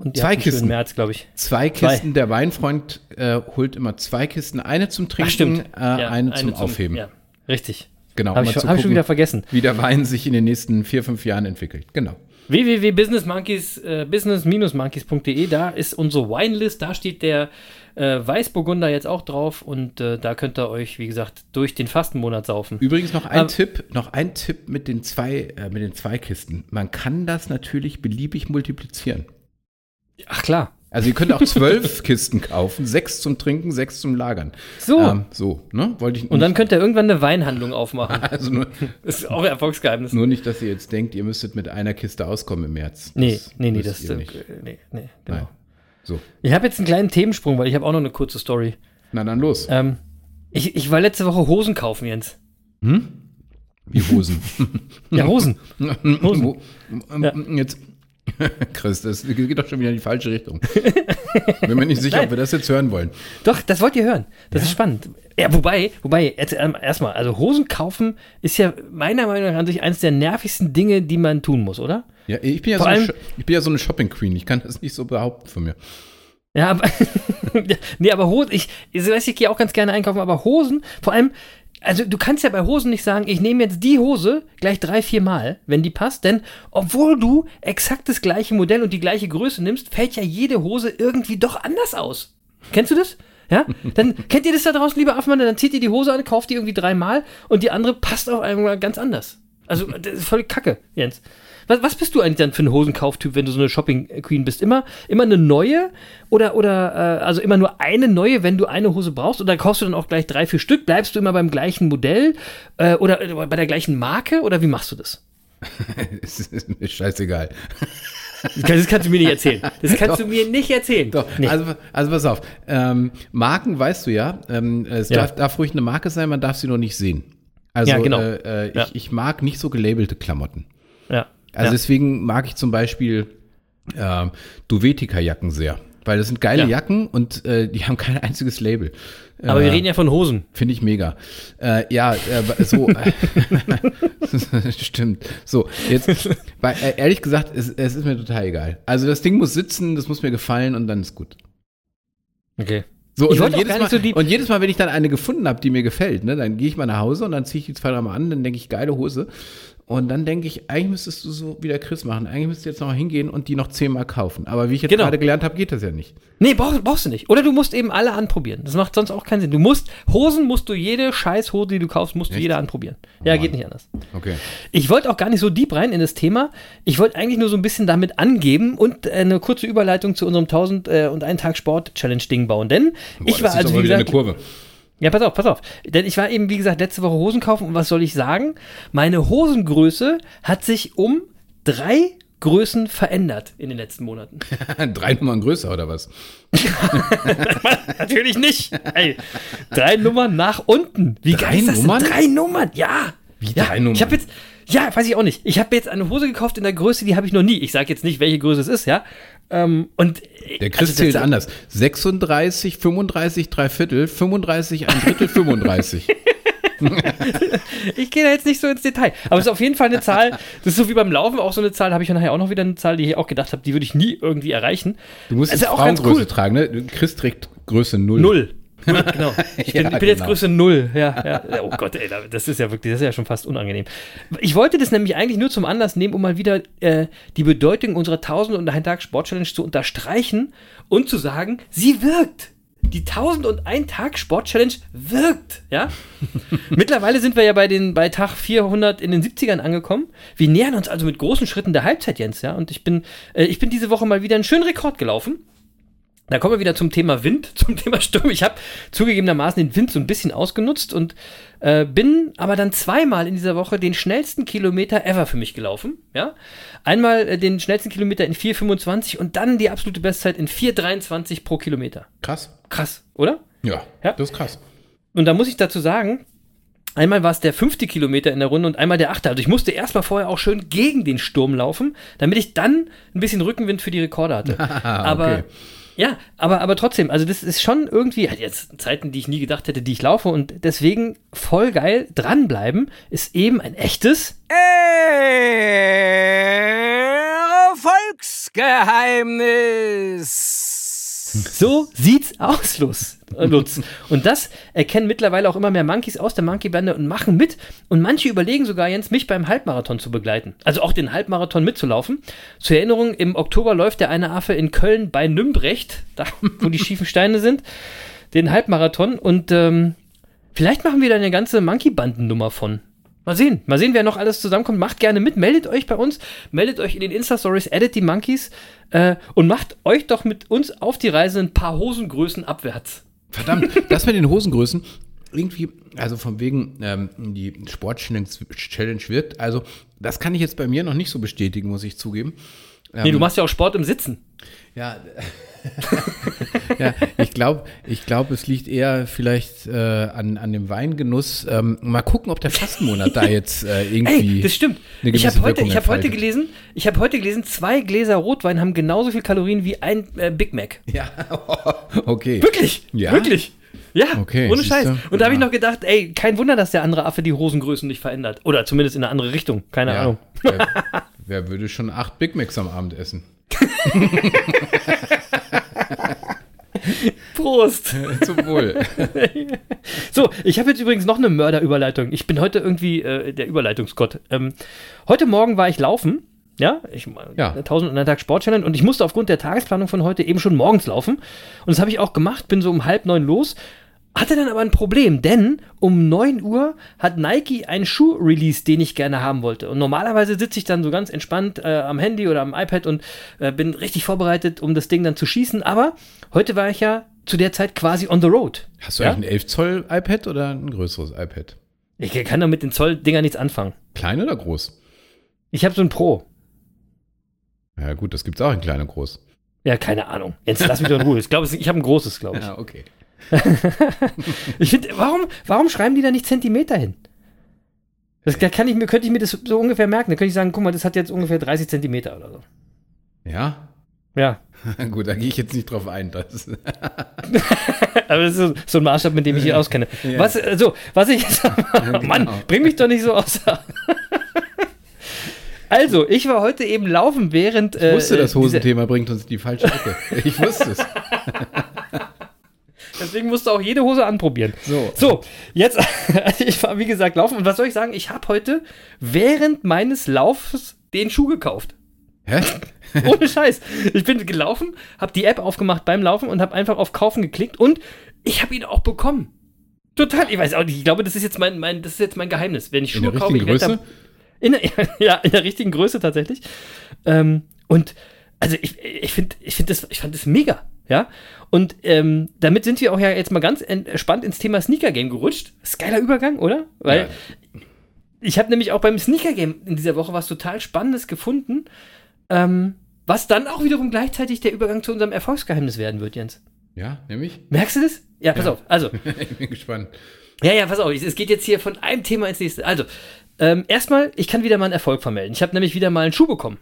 [SPEAKER 4] Und
[SPEAKER 5] Zwei Kisten.
[SPEAKER 4] März, glaube ich.
[SPEAKER 5] Zwei Kisten, der Weinfreund äh, holt immer zwei Kisten, eine zum Trinken,
[SPEAKER 4] Ach.
[SPEAKER 5] Äh,
[SPEAKER 4] Ja,
[SPEAKER 5] eine, zum Aufheben.
[SPEAKER 4] Ja, richtig.
[SPEAKER 5] Genau,
[SPEAKER 4] Habe ich, schon- hab ich schon wieder vergessen.
[SPEAKER 5] wie der Wein sich in den nächsten vier, fünf Jahren entwickelt. Genau.
[SPEAKER 4] www.businessmonkeys, äh, business-monkeys.de, da ist unsere Winelist, da steht der äh, Weißburgunder jetzt auch drauf und äh, da könnt ihr euch, wie gesagt, durch den Fastenmonat saufen.
[SPEAKER 5] Übrigens noch ein
[SPEAKER 4] Ähm,
[SPEAKER 5] Tipp, noch ein Tipp mit den zwei, äh, mit den zwei Kisten. Man kann das natürlich beliebig multiplizieren.
[SPEAKER 4] Ach klar.
[SPEAKER 5] Also ihr könnt auch zwölf Kisten kaufen, sechs zum Trinken, sechs zum Lagern.
[SPEAKER 4] So.
[SPEAKER 5] Ähm, so, ne? Wollte ich
[SPEAKER 4] Und dann könnt ihr irgendwann eine Weinhandlung aufmachen.
[SPEAKER 5] also nur,
[SPEAKER 4] Das ist auch ein Erfolgsgeheimnis.
[SPEAKER 5] nur nicht, dass ihr jetzt denkt, ihr müsstet mit einer Kiste auskommen im März.
[SPEAKER 4] Nee,
[SPEAKER 5] Das
[SPEAKER 4] nee, nee,
[SPEAKER 5] müsst
[SPEAKER 4] das
[SPEAKER 5] ihr
[SPEAKER 4] äh,
[SPEAKER 5] nicht.
[SPEAKER 4] nee, nee, genau.
[SPEAKER 5] Nein. So,
[SPEAKER 4] Ich habe jetzt einen kleinen Themensprung, weil ich habe auch noch eine kurze Story.
[SPEAKER 5] na dann los.
[SPEAKER 4] Ähm, ich, ich war letzte Woche Hosen kaufen, Jens.
[SPEAKER 5] Wie Hosen.
[SPEAKER 4] Ja, Hosen.
[SPEAKER 5] Wo-
[SPEAKER 4] Ja.
[SPEAKER 5] Jetzt, Chris, das geht doch schon wieder in die falsche Richtung. Bin mir nicht sicher, ob wir das jetzt hören wollen.
[SPEAKER 4] Doch, das wollt ihr hören. Das ist spannend. Ja, wobei, wobei, ähm, erstmal, also Hosen kaufen ist ja meiner Meinung nach sich eines der nervigsten Dinge, die man tun muss, oder?
[SPEAKER 5] Ja, ich bin ja, so
[SPEAKER 4] Vor
[SPEAKER 5] eine,
[SPEAKER 4] allem-
[SPEAKER 5] Sho- ich bin ja so eine Shopping Queen. Ich kann das nicht so behaupten von mir.
[SPEAKER 4] Ja, aber, nee, aber Hosen, ich, ich weiß, ich gehe auch ganz gerne einkaufen, aber Hosen, vor allem, also du kannst ja bei Hosen nicht sagen, ich nehme jetzt die Hose gleich drei, vier Mal, wenn die passt, denn obwohl du exakt das gleiche Modell und die gleiche Größe nimmst, fällt ja jede Hose irgendwie doch anders aus. Kennst du das? Ja? Dann kennt ihr das da draußen, lieber Affenmann, dann zieht ihr die Hose an, kauft die irgendwie dreimal und die andere passt auf einmal ganz anders. Also, das ist völlig kacke, Jens. Was, was bist du eigentlich dann für ein Hosenkauftyp, wenn du so eine Shopping Queen bist? Immer, immer eine neue oder, oder äh, also immer nur eine neue, wenn du eine Hose brauchst? Oder kaufst du dann auch gleich drei, vier Stück? Bleibst du immer beim gleichen Modell äh, oder bei der gleichen Marke? Oder wie machst du das?
[SPEAKER 5] Es ist mir scheißegal.
[SPEAKER 4] Das, kann- das kannst du mir nicht erzählen. Das kannst du mir nicht erzählen.
[SPEAKER 5] Doch,
[SPEAKER 4] Nee.
[SPEAKER 5] also, also pass auf. Ähm, Marken weißt du ja. Ähm, es
[SPEAKER 4] Ja.
[SPEAKER 5] Darf, darf ruhig eine Marke sein, man darf sie nur nicht sehen. Also
[SPEAKER 4] Ja, genau.
[SPEAKER 5] äh, äh,
[SPEAKER 4] Ja.
[SPEAKER 5] ich, ich mag nicht so gelabelte Klamotten. Also
[SPEAKER 4] ja.
[SPEAKER 5] deswegen mag ich zum Beispiel äh, Duvetica-Jacken sehr. Weil das sind geile
[SPEAKER 4] Ja.
[SPEAKER 5] Jacken und äh, die haben kein einziges Label.
[SPEAKER 4] Aber
[SPEAKER 5] äh,
[SPEAKER 4] wir reden ja von Hosen.
[SPEAKER 5] Finde ich mega. Äh, ja, äh, so. Stimmt. So, jetzt, weil, äh, ehrlich gesagt, es, es ist mir total egal. Also das Ding muss sitzen, das muss mir gefallen und dann ist gut.
[SPEAKER 4] Okay.
[SPEAKER 5] So, und, jedes Mal,
[SPEAKER 4] so
[SPEAKER 5] und jedes Mal, wenn ich dann eine gefunden habe, die mir gefällt, ne, dann gehe ich mal nach Hause und dann ziehe ich die zwei, dreimal an, dann denke ich, geile Hose. Und dann denke ich, eigentlich müsstest du so wie der Chris machen. Eigentlich müsstest du jetzt noch mal hingehen und die noch zehnmal kaufen. Aber wie ich jetzt
[SPEAKER 4] Genau.
[SPEAKER 5] gerade gelernt habe, geht das ja nicht.
[SPEAKER 4] Nee, brauchst, brauchst du nicht. Oder du musst eben alle anprobieren. Das macht sonst auch keinen Sinn. Du musst, Hosen musst du jede scheiß Hose, die du kaufst, musst du
[SPEAKER 5] Echt?
[SPEAKER 4] jeder anprobieren. Ja,
[SPEAKER 5] Mann.
[SPEAKER 4] geht nicht anders.
[SPEAKER 5] Okay.
[SPEAKER 4] Ich wollte auch gar nicht so deep rein in das Thema. Ich wollte eigentlich nur so ein bisschen damit angeben und äh, eine kurze Überleitung zu unserem 1000 äh, und einen Tag Sport Challenge Ding bauen. Denn ich war also, wie gesagt,
[SPEAKER 5] Kurve.
[SPEAKER 4] Ja, pass auf, pass auf. Denn ich war eben, wie gesagt, letzte Woche Hosen kaufen und was soll ich sagen? Meine Hosengröße hat sich um drei Größen verändert in den letzten Monaten.
[SPEAKER 5] Drei Nummern größer oder was?
[SPEAKER 4] Natürlich nicht. Ey, drei Nummern nach unten. Wie
[SPEAKER 5] Drei
[SPEAKER 4] geil ist das?
[SPEAKER 5] Nummern?
[SPEAKER 4] Drei Nummern, ja.
[SPEAKER 5] Wie
[SPEAKER 4] ja.
[SPEAKER 5] drei Nummern?
[SPEAKER 4] Ich habe jetzt, ja, weiß ich auch nicht. Ich habe jetzt eine Hose gekauft in der Größe, die habe ich noch nie. Ich sage jetzt nicht, welche Größe es ist, ja. Ähm, und
[SPEAKER 5] der äh, Chris
[SPEAKER 4] also
[SPEAKER 5] zählt anders. 36, 35, drei Viertel, 35, ein Drittel, 35.
[SPEAKER 4] ich gehe da jetzt nicht so ins Detail. Aber es ist auf jeden Fall eine Zahl, das ist so wie beim Laufen auch so eine Zahl, habe ich ja nachher auch noch wieder eine Zahl, die ich auch gedacht habe, die würde ich nie irgendwie erreichen.
[SPEAKER 5] Du musst
[SPEAKER 4] also
[SPEAKER 5] Frauengröße
[SPEAKER 4] cool.
[SPEAKER 5] tragen, ne? Chris trägt Größe 0.
[SPEAKER 4] 0. genau. Ich bin,
[SPEAKER 5] Ja,
[SPEAKER 4] ich bin jetzt
[SPEAKER 5] genau.
[SPEAKER 4] Größe Null. Ja, ja. Oh Gott, ey, das ist ja wirklich, das ist ja schon fast unangenehm. Ich wollte das nämlich eigentlich nur zum Anlass nehmen, um mal wieder äh, die Bedeutung unserer 1000 und ein Tag Sport Challenge zu unterstreichen und zu sagen, sie wirkt. die 1001 Tag Sport Challenge wirkt, ja. Mittlerweile sind wir ja bei den bei Tag 400 in den 70ern angekommen. Wir nähern uns also mit großen Schritten der Halbzeit, Jens, ja. Und ich bin, äh, ich bin diese Woche mal wieder einen schönen Rekord gelaufen. Da kommen wir wieder zum Thema Wind, zum Thema Sturm. Ich habe zugegebenermaßen den Wind so ein bisschen ausgenutzt und äh, bin aber dann zweimal in dieser Woche den schnellsten Kilometer ever für mich gelaufen. Ja? Einmal äh, den schnellsten Kilometer in 4,25 und dann die absolute Bestzeit in 4,23 pro Kilometer.
[SPEAKER 5] Krass.
[SPEAKER 4] Krass, oder?
[SPEAKER 5] Ja,
[SPEAKER 4] Ja.
[SPEAKER 5] das ist krass.
[SPEAKER 4] Und da muss ich dazu sagen, einmal war es der fünfte Kilometer in der Runde und einmal der achte. Also ich musste erstmal vorher auch schön gegen den Sturm laufen, damit ich dann ein bisschen Rückenwind für die Rekorde hatte. aber
[SPEAKER 5] okay.
[SPEAKER 4] Ja, aber, aber trotzdem, also das ist schon irgendwie, jetzt Zeiten, die ich nie gedacht hätte, die ich laufe und deswegen voll geil dranbleiben, ist eben ein echtes
[SPEAKER 3] Erfolgsgeheimnis.
[SPEAKER 4] So sieht's aus, äh, Lutz. Und das erkennen mittlerweile auch immer mehr Monkeys aus der Monkey-Bande und machen mit. Und manche überlegen sogar, Jens, mich beim Halbmarathon zu begleiten. Also auch den Halbmarathon mitzulaufen. Zur Erinnerung, im Oktober läuft der eine Affe in Köln bei Nümbrecht, da wo die schiefen Steine sind, den Halbmarathon. Und ähm, vielleicht machen wir da eine ganze Monkey-Banden-Nummer von. Mal sehen, mal sehen, wer noch alles zusammenkommt. Macht gerne mit, meldet euch bei uns, meldet euch in den Insta-Stories, edit die Monkeys äh, und macht euch doch mit uns auf die Reise ein paar Hosengrößen abwärts.
[SPEAKER 5] Verdammt, das mit den Hosengrößen, irgendwie, also von wegen, ähm, die Sport-Challenge Challenge wirkt, also das kann ich jetzt bei mir noch nicht so bestätigen, muss ich zugeben.
[SPEAKER 4] Nee, du machst ja auch Sport im Sitzen.
[SPEAKER 5] Ja, ja ich glaube, ich glaub, es liegt eher vielleicht äh, an, an dem Weingenuss. Ähm, mal gucken, ob der Fastenmonat da jetzt äh, irgendwie.
[SPEAKER 4] Ey, das stimmt.
[SPEAKER 5] eine
[SPEAKER 4] Ich habe heute, ich hab heute gelesen, ich habe heute gelesen, zwei Gläser Rotwein haben genauso viel Kalorien wie ein äh, Big Mac.
[SPEAKER 5] Ja, okay.
[SPEAKER 4] Wirklich?
[SPEAKER 5] Ja?
[SPEAKER 4] Wirklich? Ja,
[SPEAKER 5] Okay,
[SPEAKER 4] ohne? Scheiß. Und da habe ich noch gedacht, ey, kein Wunder, dass der andere Affe die Hosengrößen nicht verändert. Oder zumindest in eine andere Richtung. Keine
[SPEAKER 5] Ja,
[SPEAKER 4] Ahnung.
[SPEAKER 5] wer, wer würde schon acht Big Macs am Abend essen?
[SPEAKER 4] Prost.
[SPEAKER 5] Zum Wohl.
[SPEAKER 4] So, ich habe jetzt übrigens noch eine Mörderüberleitung. Ich bin heute irgendwie äh, der Überleitungsgott. Ähm, heute Morgen war ich laufen. Ja, ich
[SPEAKER 5] Ja.
[SPEAKER 4] 1001 Tag Sport Challenge und ich musste aufgrund der Tagesplanung von heute eben schon morgens laufen. Und das habe ich auch gemacht, bin so um halb neun los. Hatte dann aber ein Problem, denn um 9 Uhr hat Nike einen Schuh-Release, den ich gerne haben wollte. Und normalerweise sitze ich dann so ganz entspannt äh, am Handy oder am iPad und äh, bin richtig vorbereitet, um das Ding dann zu schießen. Aber heute war ich ja zu der Zeit quasi on the road.
[SPEAKER 5] Hast du
[SPEAKER 4] Ja?
[SPEAKER 5] eigentlich ein 11 Zoll iPad oder ein größeres iPad?
[SPEAKER 4] Ich kann doch mit den Zoll-Dinger nichts anfangen.
[SPEAKER 5] Klein oder groß?
[SPEAKER 4] Ich habe so ein Pro.
[SPEAKER 5] Ja gut, das gibt's auch in klein und groß.
[SPEAKER 4] Ja, keine Ahnung. Jetzt lass mich doch in Ruhe. Ich glaube, ich habe ein großes, glaube ich.
[SPEAKER 5] Ja, okay.
[SPEAKER 4] Ich finde, warum, warum schreiben die da nicht Zentimeter hin? Das da kann ich mir, könnte ich mir das so ungefähr merken. Da könnte ich sagen, guck mal, das hat jetzt ungefähr 30 Zentimeter oder so.
[SPEAKER 5] Ja?
[SPEAKER 4] Ja.
[SPEAKER 5] gut, da gehe ich jetzt nicht drauf ein. Das,
[SPEAKER 4] Aber das ist so, ein Maßstab, mit dem ich hier auskenne. Was, äh, so, was ich jetzt. Mann,
[SPEAKER 5] genau.
[SPEAKER 4] bring mich doch nicht so aus. Also, ich war heute eben laufen, während.
[SPEAKER 5] ich wusste, das
[SPEAKER 4] diese-
[SPEAKER 5] Hosenthema bringt uns in die falsche Ecke. Ich wusste es.
[SPEAKER 4] Deswegen musst du auch jede Hose anprobieren.
[SPEAKER 5] So.
[SPEAKER 4] So, jetzt, ich war wie gesagt laufen und was soll ich sagen? Ich habe heute während meines Laufs den Schuh gekauft.
[SPEAKER 5] Hä?
[SPEAKER 4] Ohne Scheiß. Ich bin gelaufen, habe die App aufgemacht beim Laufen und habe einfach auf Kaufen geklickt und ich habe ihn auch bekommen. Total, ich weiß auch nicht, ich glaube, das ist jetzt mein, mein, das ist jetzt mein Geheimnis. Wenn ich
[SPEAKER 5] In
[SPEAKER 4] Schuhe
[SPEAKER 5] der
[SPEAKER 4] kaufe,
[SPEAKER 5] richtigen Größe?
[SPEAKER 4] Da, in, der- ja, in der richtigen Größe tatsächlich. Ähm, und also ich, ich finde ich find das, ich fand das mega. Ja, und ähm, damit sind wir auch ja jetzt mal ganz entspannt ins Thema Sneaker Game gerutscht. Geiler Übergang, oder? Weil
[SPEAKER 5] Ja.
[SPEAKER 4] ich habe nämlich auch beim Sneaker Game in dieser Woche was total Spannendes gefunden, ähm, was dann auch wiederum gleichzeitig der Übergang zu unserem Erfolgsgeheimnis werden wird, Jens.
[SPEAKER 5] Ja, nämlich?
[SPEAKER 4] Merkst du das? Ja, pass
[SPEAKER 5] Ja.
[SPEAKER 4] auf. Also,
[SPEAKER 5] Ich bin gespannt.
[SPEAKER 4] ja, ja, pass auf. Es geht jetzt hier von einem Thema ins nächste. Also, ähm, erstmal, ich kann wieder mal einen Erfolg vermelden. Ich habe nämlich wieder mal einen Schuh bekommen.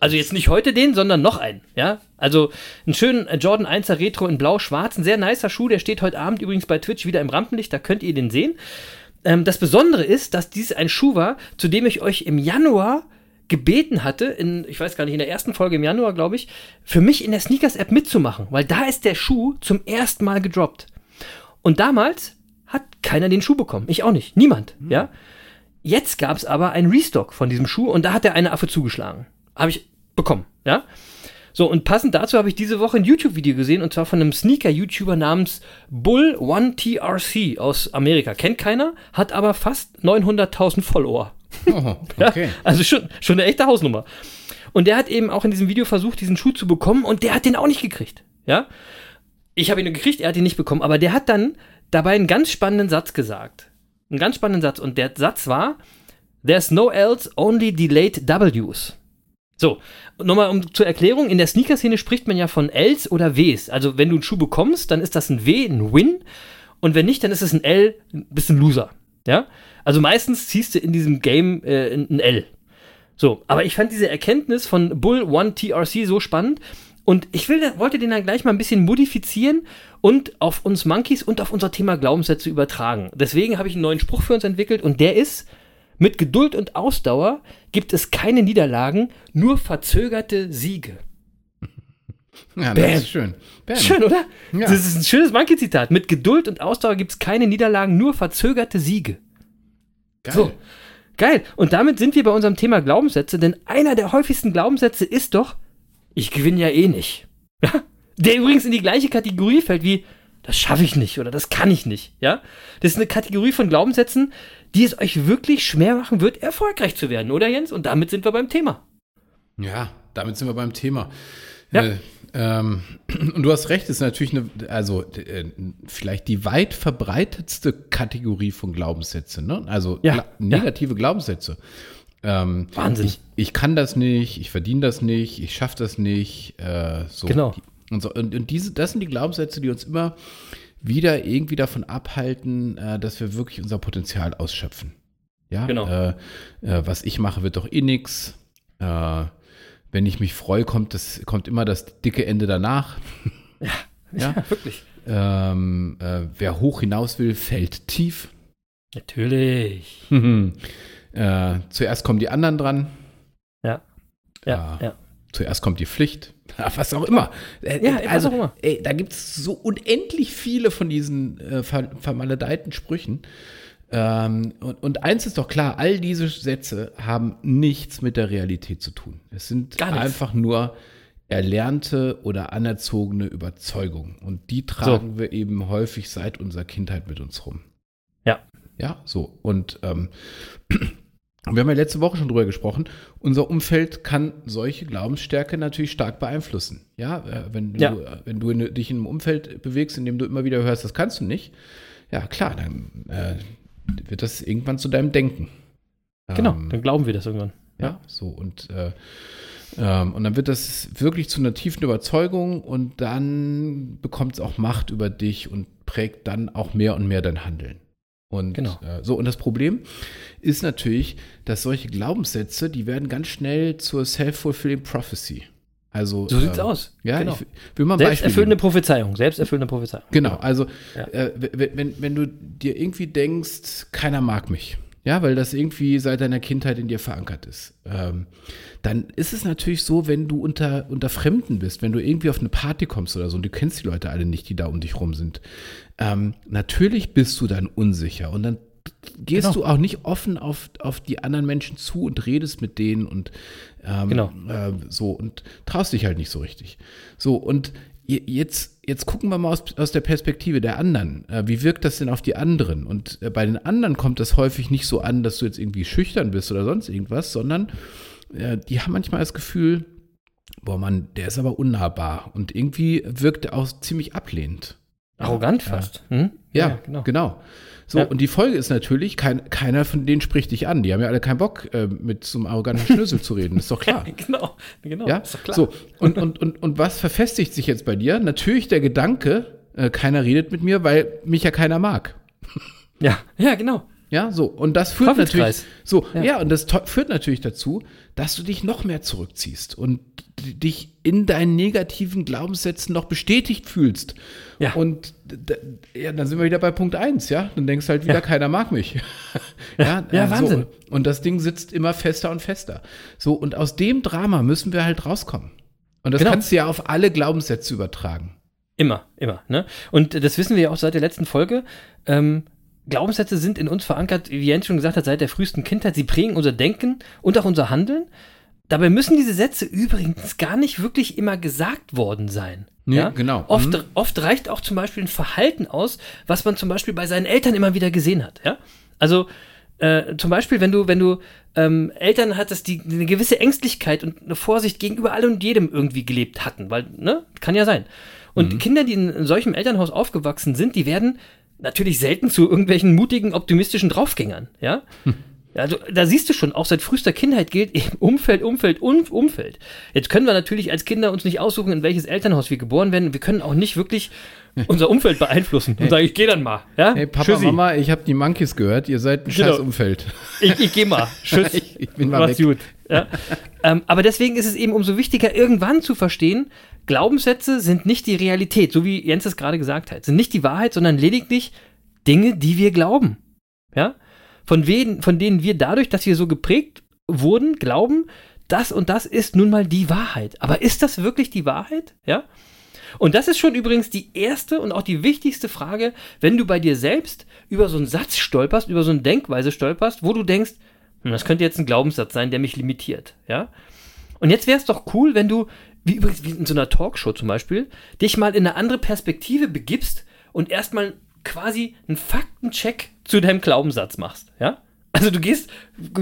[SPEAKER 4] Also jetzt nicht heute den, sondern noch einen, ja. Also einen schönen äh, Jordan 1er Retro in blau-schwarz, ein sehr nicer Schuh, der steht heute Abend übrigens bei Twitch wieder im Rampenlicht, da könnt ihr den sehen. Ähm, das Besondere ist, dass dies ein Schuh war, zu dem ich euch im Januar gebeten hatte, in, ich weiß gar nicht, in der ersten Folge im Januar, glaube ich, für mich in der Sneakers-App mitzumachen, weil da ist der Schuh zum ersten Mal gedroppt. Und damals hat keiner den Schuh bekommen. Ich auch nicht. Niemand. Ja. Jetzt gab es aber einen Restock von diesem Schuh und da hat der eine Affe zugeschlagen. Habe ich bekommen. Ja. So, und passend dazu habe ich diese Woche ein YouTube-Video gesehen und zwar von einem Sneaker-YouTuber namens Bull1TRC aus Amerika. Kennt keiner, hat aber fast 900.000 Follower.
[SPEAKER 5] Oh, okay.
[SPEAKER 4] Ja, also schon, schon eine echte Hausnummer. Und der hat eben auch in diesem Video versucht, diesen Schuh zu bekommen und der hat den auch nicht gekriegt. Ja? Ich habe ihn gekriegt, er hat ihn nicht bekommen, aber der hat dann dabei einen ganz spannenden Satz gesagt. Einen ganz spannenden Satz. Und der Satz war: There's no else, only delayed W's. So, nochmal um zur Erklärung, in der Sneaker-Szene spricht man ja von Ls oder Ws. Also wenn du einen Schuh bekommst, dann ist das ein W, ein Win. Und wenn nicht, dann ist es ein L, ein bisschen Loser. Ja? Also meistens ziehst du in diesem Game äh, ein L. So, aber ich fand diese Erkenntnis von Bull One TRC so spannend. Und ich will, wollte den dann gleich mal ein bisschen modifizieren und auf uns Monkeys und auf unser Thema Glaubenssätze übertragen. Deswegen habe ich einen neuen Spruch für uns entwickelt und der ist, mit Geduld und Ausdauer gibt es keine Niederlagen, nur verzögerte Siege.
[SPEAKER 5] Ja,
[SPEAKER 4] Bam.
[SPEAKER 5] das ist schön. Bam.
[SPEAKER 4] Schön, oder?
[SPEAKER 5] Ja.
[SPEAKER 4] Das ist ein schönes Monkey-Zitat. Mit Geduld und Ausdauer gibt es keine Niederlagen, nur verzögerte Siege.
[SPEAKER 5] Geil.
[SPEAKER 4] So. Geil. Und damit sind wir bei unserem Thema Glaubenssätze, denn einer der häufigsten Glaubenssätze ist doch, ich gewinne ja eh nicht. Ja? Der übrigens in die gleiche Kategorie fällt wie, das schaffe ich nicht oder das kann ich nicht. Ja? Das ist eine Kategorie von Glaubenssätzen, die es euch wirklich schwer machen wird, erfolgreich zu werden, oder Jens? Und damit sind wir beim Thema.
[SPEAKER 5] Ja, damit sind wir beim Thema.
[SPEAKER 4] Ja.
[SPEAKER 5] Äh, ähm, und du hast recht, es ist natürlich eine, also äh, vielleicht die weit verbreitetste Kategorie von Glaubenssätzen, ne? Also
[SPEAKER 4] Ja,
[SPEAKER 5] negative Glaubenssätze. Ähm,
[SPEAKER 4] Wahnsinn.
[SPEAKER 5] Ich, ich kann das nicht, ich verdiene das nicht, ich schaffe das nicht. Äh, so.
[SPEAKER 4] Genau.
[SPEAKER 5] Und, so, und, und diese, das sind die Glaubenssätze, die uns immer wieder irgendwie davon abhalten, äh, dass wir wirklich unser Potenzial ausschöpfen. Ja,
[SPEAKER 4] Genau.
[SPEAKER 5] Äh, äh, was ich mache, wird doch eh nix. Äh, wenn ich mich freue, kommt, das, kommt immer das dicke Ende danach. Ja.
[SPEAKER 4] wirklich.
[SPEAKER 5] Ähm, äh, wer hoch hinaus will, fällt tief.
[SPEAKER 4] Natürlich.
[SPEAKER 5] äh, zuerst kommen die anderen dran.
[SPEAKER 4] Ja. Ja, ja.
[SPEAKER 5] Zuerst kommt die Pflicht. Was auch immer. Äh,
[SPEAKER 4] Ja,
[SPEAKER 5] also,
[SPEAKER 4] immer.
[SPEAKER 5] Ey, da gibt es so unendlich viele von diesen äh, ver vermaledeiten Sprüchen. Ähm, und, und eins ist doch klar, all diese Sätze haben nichts mit der Realität zu tun. Es sind einfach nur erlernte oder anerzogene Überzeugungen. Und die tragen wir eben häufig seit unserer Kindheit mit uns rum.
[SPEAKER 4] Ja.
[SPEAKER 5] Ja, so. Und ähm, wir haben ja letzte Woche schon drüber gesprochen. Unser Umfeld kann solche Glaubensstärke natürlich stark beeinflussen. Ja, äh, wenn,
[SPEAKER 4] Ja.
[SPEAKER 5] Du, äh, wenn du dich in einem Umfeld bewegst, in dem du immer wieder hörst, das kannst du nicht, ja klar, dann äh, wird das irgendwann zu deinem Denken.
[SPEAKER 4] Genau,
[SPEAKER 5] Ähm,
[SPEAKER 4] dann glauben wir das irgendwann.
[SPEAKER 5] ja, so und äh, ähm, und dann wird das wirklich zu einer tiefen Überzeugung und dann bekommt es auch Macht über dich und prägt dann auch mehr und mehr dein Handeln. Und
[SPEAKER 4] Genau.
[SPEAKER 5] äh, so, und das Problem ist natürlich, dass solche Glaubenssätze, die werden ganz schnell zur self-fulfilling prophecy. Also,
[SPEAKER 4] So sieht's
[SPEAKER 5] ähm,
[SPEAKER 4] aus.
[SPEAKER 5] Ja,
[SPEAKER 4] Genau.
[SPEAKER 5] ich will mal
[SPEAKER 4] Selbsterfüllende. Prophezeiung. Selbsterfüllende Prophezeiung.
[SPEAKER 5] Genau, also
[SPEAKER 4] Ja.
[SPEAKER 5] äh, wenn, wenn du dir irgendwie denkst, keiner mag mich, ja, weil das irgendwie seit deiner Kindheit in dir verankert ist, ähm, dann ist es natürlich so, wenn du unter, unter Fremden bist, wenn du irgendwie auf eine Party kommst oder so und du kennst die Leute alle nicht, die da um dich rum sind, ähm, natürlich bist du dann unsicher. Und dann gehst
[SPEAKER 4] Genau.
[SPEAKER 5] du auch nicht offen auf, auf die anderen Menschen zu und redest mit denen und ähm,
[SPEAKER 4] Genau.
[SPEAKER 5] äh, so und traust dich halt nicht so richtig. So und je- jetzt, jetzt gucken wir mal aus, aus der Perspektive der anderen. Äh, wie wirkt das denn auf die anderen? Und äh, bei den anderen kommt das häufig nicht so an, dass du jetzt irgendwie schüchtern bist oder sonst irgendwas, sondern äh, die haben manchmal das Gefühl, boah Mann, der ist aber unnahbar und irgendwie wirkt er auch ziemlich ablehnend.
[SPEAKER 4] Arrogant
[SPEAKER 5] Ja.
[SPEAKER 4] fast. Hm?
[SPEAKER 5] Ja,
[SPEAKER 4] genau.
[SPEAKER 5] genau. So,
[SPEAKER 4] Ja.
[SPEAKER 5] und die Folge ist natürlich, kein, keiner von denen spricht dich an. Die haben ja alle keinen Bock, äh, mit so einem arroganten Schnösel zu reden, ist doch klar.
[SPEAKER 4] Genau, genau.
[SPEAKER 5] Ja,
[SPEAKER 4] ist doch klar.
[SPEAKER 5] so. Und, und, und, und was verfestigt sich jetzt bei dir? Natürlich der Gedanke, äh, keiner redet mit mir, weil mich ja keiner mag.
[SPEAKER 4] Ja, ja, genau.
[SPEAKER 5] Ja, so. Und das führt natürlich. So, ja,
[SPEAKER 4] Ja.
[SPEAKER 5] und das führt natürlich dazu, dass du dich noch mehr zurückziehst und dich in deinen negativen Glaubenssätzen noch bestätigt fühlst.
[SPEAKER 4] Ja.
[SPEAKER 5] Und ja, dann sind wir wieder bei Punkt 1, ja. Dann denkst du halt wieder,
[SPEAKER 4] Ja.
[SPEAKER 5] keiner mag mich. ja,
[SPEAKER 4] Ja,
[SPEAKER 5] äh,
[SPEAKER 4] Wahnsinn.
[SPEAKER 5] So. Und das Ding sitzt immer fester und fester. So, und aus dem Drama müssen wir halt rauskommen. Und das
[SPEAKER 4] Genau.
[SPEAKER 5] kannst du ja auf alle Glaubenssätze übertragen.
[SPEAKER 4] Immer, immer. Ne? Und das wissen wir ja auch seit der letzten Folge. Ähm, Glaubenssätze sind in uns verankert, wie Jens schon gesagt hat, seit der frühesten Kindheit. Sie prägen unser Denken und auch unser Handeln. Dabei müssen diese Sätze übrigens gar nicht wirklich immer gesagt worden sein.
[SPEAKER 5] Nee,
[SPEAKER 4] ja?
[SPEAKER 5] genau.
[SPEAKER 4] Oft,
[SPEAKER 5] Mhm.
[SPEAKER 4] oft reicht auch zum Beispiel ein Verhalten aus, was man zum Beispiel bei seinen Eltern immer wieder gesehen hat. Ja? Also äh, zum Beispiel, wenn du, wenn du ähm, Eltern hattest, die eine gewisse Ängstlichkeit und eine Vorsicht gegenüber allem und jedem irgendwie gelebt hatten, weil, ne, kann ja sein. Und
[SPEAKER 5] Mhm.
[SPEAKER 4] Kinder, die in, in solchem Elternhaus aufgewachsen sind, die werden natürlich selten zu irgendwelchen mutigen, optimistischen Draufgängern, ja. Also da siehst du schon, auch seit frühester Kindheit gilt eben Umfeld, Umfeld und Umfeld. Jetzt können wir natürlich als Kinder uns nicht aussuchen, in welches Elternhaus wir geboren werden. Wir können auch nicht wirklich unser Umfeld beeinflussen und sagen, ich gehe dann mal. Ja?
[SPEAKER 5] Hey Papa,
[SPEAKER 4] Tschüssi.
[SPEAKER 5] Mama, ich habe die Monkeys gehört, ihr seid ein
[SPEAKER 4] Genau.
[SPEAKER 5] scheiß Umfeld.
[SPEAKER 4] Ich, ich gehe mal. Tschüss.
[SPEAKER 5] Ich- ich bin mal
[SPEAKER 4] Mach's
[SPEAKER 5] weg.
[SPEAKER 4] gut. Ja. ähm, aber deswegen ist es eben umso wichtiger, irgendwann zu verstehen, Glaubenssätze sind nicht die Realität, so wie Jens es gerade gesagt hat. Sind nicht die Wahrheit, sondern lediglich Dinge, die wir glauben. Ja? Von, wen, von denen wir dadurch, dass wir so geprägt wurden, glauben, das und das ist nun mal die Wahrheit. Aber ist das wirklich die Wahrheit? Ja? Und das ist schon übrigens die erste und auch die wichtigste Frage, wenn du bei dir selbst über so einen Satz stolperst, über so eine Denkweise stolperst, wo du denkst, hm, das könnte jetzt ein Glaubenssatz sein, der mich limitiert, ja? Und jetzt wäre es doch cool, wenn du, wie übrigens wie in so einer Talkshow zum Beispiel, dich mal in eine andere Perspektive begibst und erstmal quasi einen Faktencheck zu deinem Glaubenssatz machst, ja? Also du gehst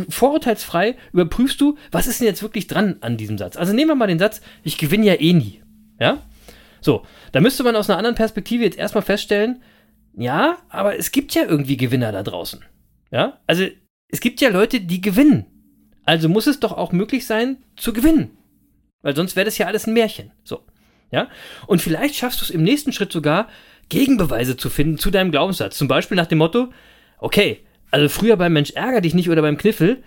[SPEAKER 4] vorurteilsfrei, überprüfst du, was ist denn jetzt wirklich dran an diesem Satz? Also nehmen wir mal den Satz, ich gewinne ja eh nie, ja? So, da müsste man aus einer anderen Perspektive jetzt erstmal feststellen, ja, aber es gibt ja irgendwie Gewinner da draußen. Ja, also es gibt ja Leute, die gewinnen. Also muss es doch auch möglich sein, zu gewinnen. Weil sonst wäre das ja alles ein Märchen. So. Ja, und vielleicht schaffst du es im nächsten Schritt sogar, Gegenbeweise zu finden zu deinem Glaubenssatz. Zum Beispiel nach dem Motto, okay, also früher beim Mensch ärger dich nicht oder beim Kniffel,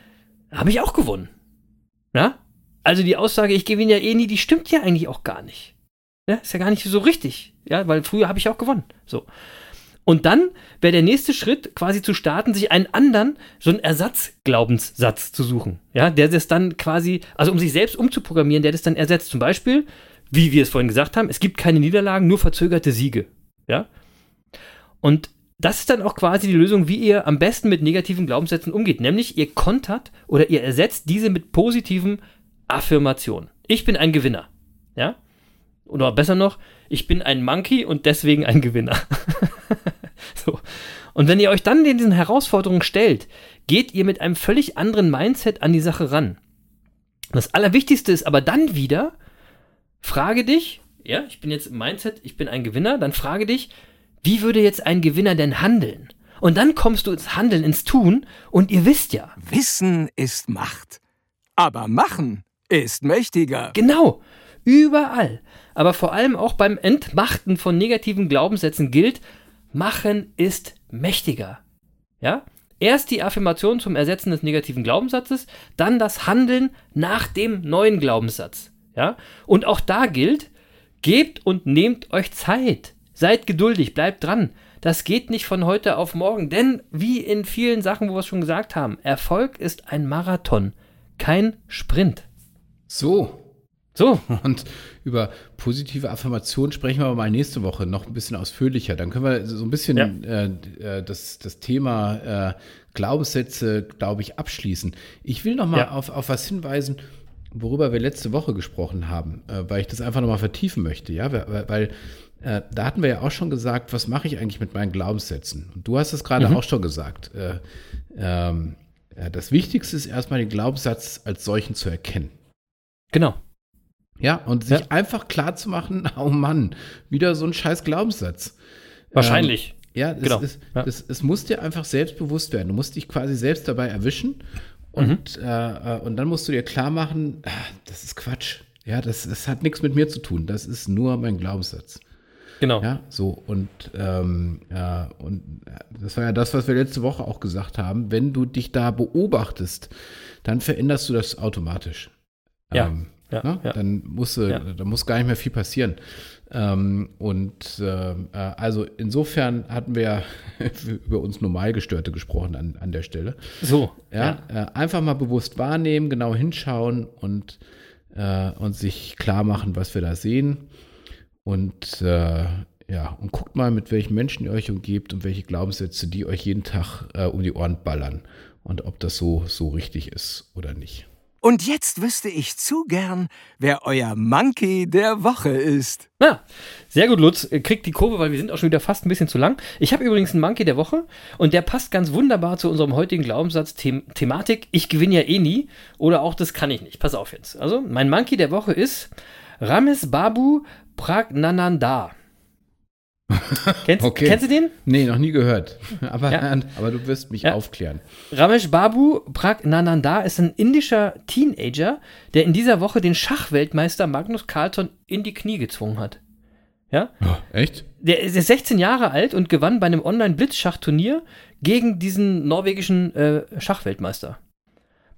[SPEAKER 4] habe ich auch gewonnen. Ja? Also die Aussage, ich gewinne ja eh nie, die stimmt ja eigentlich auch gar nicht. Ja, ist ja gar nicht so richtig. Ja, weil früher habe ich auch gewonnen. So. Und dann wäre der nächste Schritt quasi zu starten, sich einen anderen, so einen Ersatzglaubenssatz zu suchen. Ja, der das dann quasi, also um sich selbst umzuprogrammieren, der das dann ersetzt. Zum Beispiel, wie wir es vorhin gesagt haben, es gibt keine Niederlagen, nur verzögerte Siege. Ja. Und das ist dann auch quasi die Lösung, wie ihr am besten mit negativen Glaubenssätzen umgeht. Nämlich ihr kontert oder ihr ersetzt diese mit positiven Affirmationen. Ich bin ein Gewinner. Ja. Oder besser noch, ich bin ein Monkey und deswegen ein Gewinner. so. Und wenn ihr euch dann diesen Herausforderungen stellt, geht ihr mit einem völlig anderen Mindset an die Sache ran. Das Allerwichtigste ist aber dann wieder, frage dich, ja, ich bin jetzt im Mindset, ich bin ein Gewinner, dann frage dich, wie würde jetzt ein Gewinner denn handeln? Und dann kommst du ins Handeln, ins Tun und ihr wisst ja,
[SPEAKER 3] Wissen ist Macht. Aber machen ist mächtiger.
[SPEAKER 4] Genau, überall. Aber vor allem auch beim Entmachten von negativen Glaubenssätzen gilt, machen ist mächtiger. Ja? Erst die Affirmation zum Ersetzen des negativen Glaubenssatzes, dann das Handeln nach dem neuen Glaubenssatz. Ja? Und auch da gilt, gebt und nehmt euch Zeit. Seid geduldig, bleibt dran. Das geht nicht von heute auf morgen, denn wie in vielen Sachen, wo wir es schon gesagt haben, Erfolg ist ein Marathon, kein Sprint.
[SPEAKER 5] So.
[SPEAKER 4] So,
[SPEAKER 5] Und über positive Affirmationen sprechen wir mal nächste Woche noch ein bisschen ausführlicher. Dann können wir so ein bisschen
[SPEAKER 4] Ja.
[SPEAKER 5] äh, äh, das, das Thema äh, Glaubenssätze, glaube ich, abschließen. Ich will noch mal
[SPEAKER 4] Ja.
[SPEAKER 5] auf, auf was hinweisen, worüber wir letzte Woche gesprochen haben, äh, weil ich das einfach noch mal vertiefen möchte. Ja, weil, weil äh, da hatten wir ja auch schon gesagt, was mache ich eigentlich mit meinen Glaubenssätzen? Und du hast es gerade auch schon gesagt. Äh, ähm, äh, das Wichtigste ist erstmal den Glaubenssatz als solchen zu erkennen.
[SPEAKER 4] genau.
[SPEAKER 5] Ja, und sich
[SPEAKER 4] Ja.
[SPEAKER 5] einfach klar zu machen, oh Mann, wieder so ein scheiß Glaubenssatz.
[SPEAKER 4] Wahrscheinlich.
[SPEAKER 5] Ähm, ja, es,
[SPEAKER 4] Genau.
[SPEAKER 5] ist,
[SPEAKER 4] Ja.
[SPEAKER 5] Es, es muss dir einfach selbst bewusst werden. Du musst dich quasi selbst dabei erwischen und,
[SPEAKER 4] Mhm.
[SPEAKER 5] äh, äh, und dann musst du dir klar machen, ah, das ist Quatsch. Ja, das, das hat nichts mit mir zu tun. Das ist nur mein Glaubenssatz.
[SPEAKER 4] Genau.
[SPEAKER 5] Ja, so und, ähm, ja, und äh, das war ja das, was wir letzte Woche auch gesagt haben. Wenn du dich da beobachtest, dann veränderst du das automatisch.
[SPEAKER 4] Ja,
[SPEAKER 5] Ähm,
[SPEAKER 4] ja,
[SPEAKER 5] ne?
[SPEAKER 4] ja.
[SPEAKER 5] Dann muss, äh,
[SPEAKER 4] Ja.
[SPEAKER 5] da muss gar nicht mehr viel passieren. Ähm, und äh, äh, also insofern hatten wir ja über uns Normalgestörte gesprochen an, an der Stelle.
[SPEAKER 4] So.
[SPEAKER 5] Ja, Äh, einfach mal bewusst wahrnehmen, genau hinschauen und, äh, und sich klar machen, was wir da sehen. Und äh, ja, und guckt mal, mit welchen Menschen ihr euch umgebt und welche Glaubenssätze, die euch jeden Tag äh, um die Ohren ballern. Und ob das so, so richtig ist oder nicht.
[SPEAKER 3] Und jetzt wüsste ich zu gern, wer euer Monkey der Woche ist.
[SPEAKER 4] Na, sehr gut, Lutz. Kriegt die Kurve, weil wir sind auch schon wieder fast ein bisschen zu lang. Ich habe übrigens einen Monkey der Woche und der passt ganz wunderbar zu unserem heutigen Glaubenssatz The Thematik. Ich gewinne ja eh nie oder auch das kann ich nicht. Pass auf jetzt. Also, mein Monkey der Woche ist Rames Babu Pragnananda. Kennst,
[SPEAKER 5] Okay.
[SPEAKER 4] kennst du den?
[SPEAKER 5] Nee, noch nie gehört. Aber,
[SPEAKER 4] Ja.
[SPEAKER 5] aber du wirst mich
[SPEAKER 4] Ja.
[SPEAKER 5] aufklären.
[SPEAKER 4] Ramesh Babu Pragnananda ist ein indischer Teenager, der in dieser Woche den Schachweltmeister Magnus Carlsen in die Knie gezwungen hat. Ja?
[SPEAKER 5] Oh, echt?
[SPEAKER 4] Der ist 16 Jahre alt und gewann bei einem Online-Blitzschachturnier gegen diesen norwegischen äh, Schachweltmeister.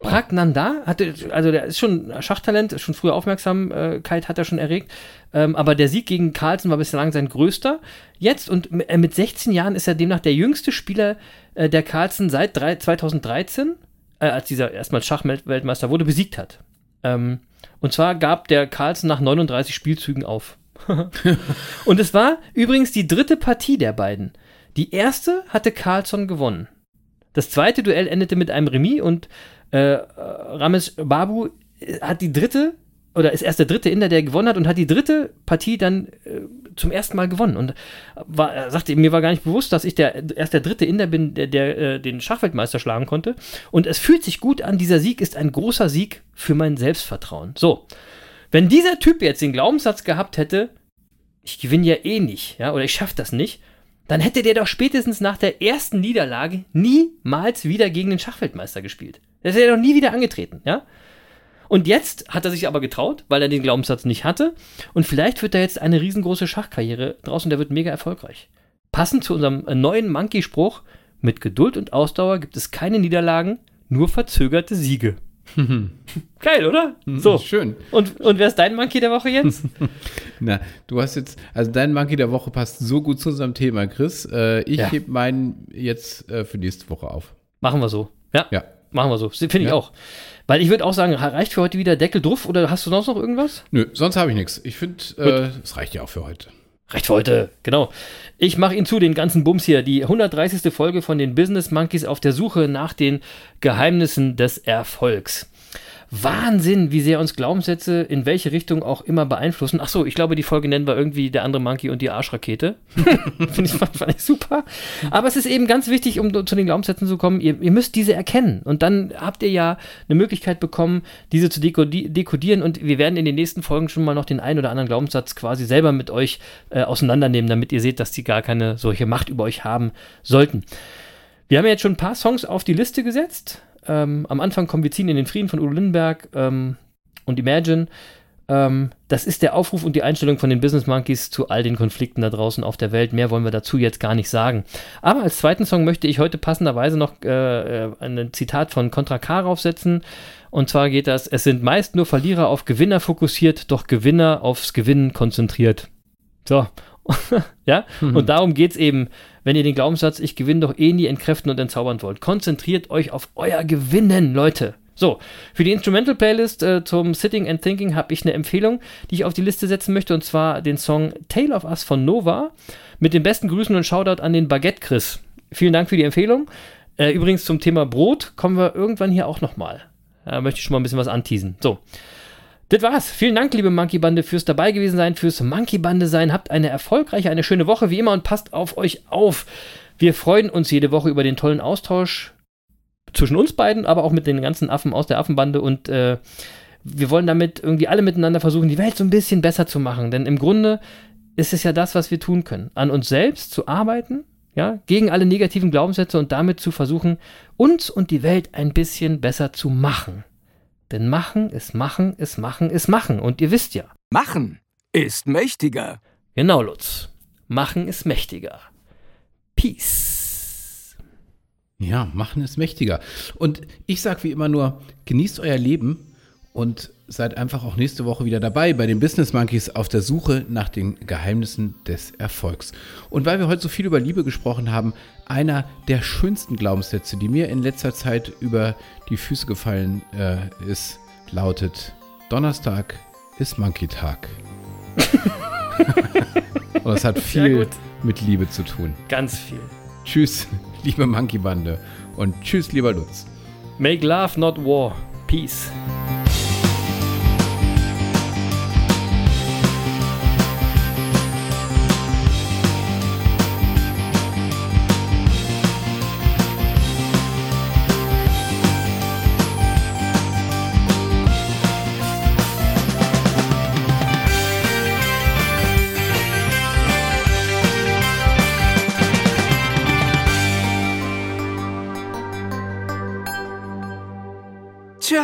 [SPEAKER 4] Pragnanda hatte, also der ist schon Schachtalent, schon frühe Aufmerksamkeit hat er schon erregt, ähm, aber der Sieg gegen Carlsen war bislang sein größter. Jetzt und äh, mit 16 Jahren ist er demnach der jüngste Spieler, äh, der Carlsen seit drei, 2013, äh, als dieser erstmals Schachweltmeister wurde, besiegt hat. Ähm, und zwar gab der Carlsen nach 39 Spielzügen auf. und es war übrigens die dritte Partie der beiden. Die erste hatte Carlsson gewonnen. Das zweite Duell endete mit einem Remis und äh, Ramesh Babu äh, hat die dritte oder ist erst der dritte Inder, der gewonnen hat und hat die dritte Partie dann äh, zum ersten Mal gewonnen. Und war, sagte, mir war gar nicht bewusst, dass ich der, erst der dritte Inder bin, der, der äh, den Schachweltmeister schlagen konnte. Und es fühlt sich gut an. Dieser Sieg ist ein großer Sieg für mein Selbstvertrauen. So, wenn dieser Typ jetzt den Glaubenssatz gehabt hätte, ich gewinne ja eh nicht, ja, oder ich schaffe das nicht, dann hätte der doch spätestens nach der ersten Niederlage niemals wieder gegen den Schachweltmeister gespielt. Das hätte er doch nie wieder angetreten, ja? Und jetzt hat er sich aber getraut, weil er den Glaubenssatz nicht hatte. Und vielleicht wird da jetzt eine riesengroße Schachkarriere draus und der wird mega erfolgreich. Passend zu unserem äh, neuen Monkey-Spruch: Mit Geduld und Ausdauer gibt es keine Niederlagen, nur verzögerte Siege. Geil, oder? So.
[SPEAKER 5] Schön.
[SPEAKER 4] Und, und wer ist dein Monkey der Woche, Jens?
[SPEAKER 5] Na, du hast jetzt, also dein Monkey der Woche passt so gut zu unserem Thema, Chris. Äh, ich
[SPEAKER 4] Ja.
[SPEAKER 5] heb meinen jetzt äh, für nächste Woche auf.
[SPEAKER 4] Machen wir so. Ja,
[SPEAKER 5] Ja.
[SPEAKER 4] Machen wir so. Finde ich
[SPEAKER 5] Ja.
[SPEAKER 4] auch. Weil ich würde auch sagen, reicht für heute wieder Deckel drauf oder hast du sonst noch irgendwas?
[SPEAKER 5] Nö, sonst habe ich nichts. Ich finde, äh, es reicht ja auch für heute.
[SPEAKER 4] Reicht für heute, genau. Ich mache Ihnen zu, den ganzen Bums hier. Die 130. Folge von den Business Monkeys auf der Suche nach den Geheimnissen des Erfolgs. Wahnsinn, wie sehr uns Glaubenssätze in welche Richtung auch immer beeinflussen. Ach so, ich glaube, die Folge nennen wir irgendwie der andere Monkey und die Arschrakete. Finde ich, fand, fand ich super. Aber es ist eben ganz wichtig, um zu den Glaubenssätzen zu kommen, ihr, ihr müsst diese erkennen. Und dann habt ihr ja eine Möglichkeit bekommen, diese zu dekodi dekodieren. Und wir werden in den nächsten Folgen schon mal noch den einen oder anderen Glaubenssatz quasi selber mit euch äh, auseinandernehmen, damit ihr seht, dass die gar keine solche Macht über euch haben sollten. Wir haben ja jetzt schon ein paar Songs auf die Liste gesetzt. Ähm, am Anfang kommen wir ziehen in den Frieden von Udo Lindenberg ähm, und Imagine. Ähm, das ist der Aufruf und die Einstellung von den Business Monkeys zu all den Konflikten da draußen auf der Welt. Mehr wollen wir dazu jetzt gar nicht sagen. Aber als zweiten Song möchte ich heute passenderweise noch äh, äh, ein Zitat von Contra K raufsetzen. Und zwar geht das: Es sind meist nur Verlierer auf Gewinner fokussiert, doch Gewinner aufs Gewinnen konzentriert. So. ja, und darum geht es eben, wenn ihr den Glaubenssatz, ich gewinne doch eh nie entkräften und entzaubern wollt. Konzentriert euch auf euer Gewinnen, Leute. So, für die Instrumental-Playlist äh, zum Sitting and Thinking habe ich eine Empfehlung, die ich auf die Liste setzen möchte, und zwar den Song Tale of Us von Nova mit den besten Grüßen und Shoutout an den Baguette Chris. Vielen Dank für die Empfehlung. Äh, übrigens zum Thema Brot kommen wir irgendwann hier auch nochmal. Da möchte ich schon mal ein bisschen was anteasen. So, das war's. Vielen Dank, liebe Monkey Bande, fürs dabei gewesen sein, fürs Monkey Bande sein. Habt eine erfolgreiche, eine schöne Woche wie immer und passt auf euch auf. Wir freuen uns jede Woche über den tollen Austausch zwischen uns beiden, aber auch mit den ganzen Affen aus der Affenbande und äh, wir wollen damit irgendwie alle miteinander versuchen, die Welt so ein bisschen besser zu machen. Denn im Grunde ist es ja das, was wir tun können. An uns selbst zu arbeiten, ja, gegen alle negativen Glaubenssätze und damit zu versuchen, uns und die Welt ein bisschen besser zu machen. Denn machen ist machen ist machen ist machen. Und ihr wisst ja.
[SPEAKER 3] Machen ist mächtiger.
[SPEAKER 4] Genau, Lutz. Machen ist mächtiger. Peace.
[SPEAKER 5] Ja, machen ist mächtiger. Und ich sage wie immer nur, genießt euer Leben und seid einfach auch nächste Woche wieder dabei bei den Business Monkeys auf der Suche nach den Geheimnissen des Erfolgs. Und weil wir heute so viel über Liebe gesprochen haben, einer der schönsten Glaubenssätze, die mir in letzter Zeit über die Füße gefallen äh, ist, lautet: Donnerstag ist Monkey-Tag. und das hat viel mit Liebe zu tun.
[SPEAKER 4] Ganz viel.
[SPEAKER 5] Tschüss, liebe Monkey-Bande. Und tschüss, lieber Lutz.
[SPEAKER 4] Make love, not war. Peace.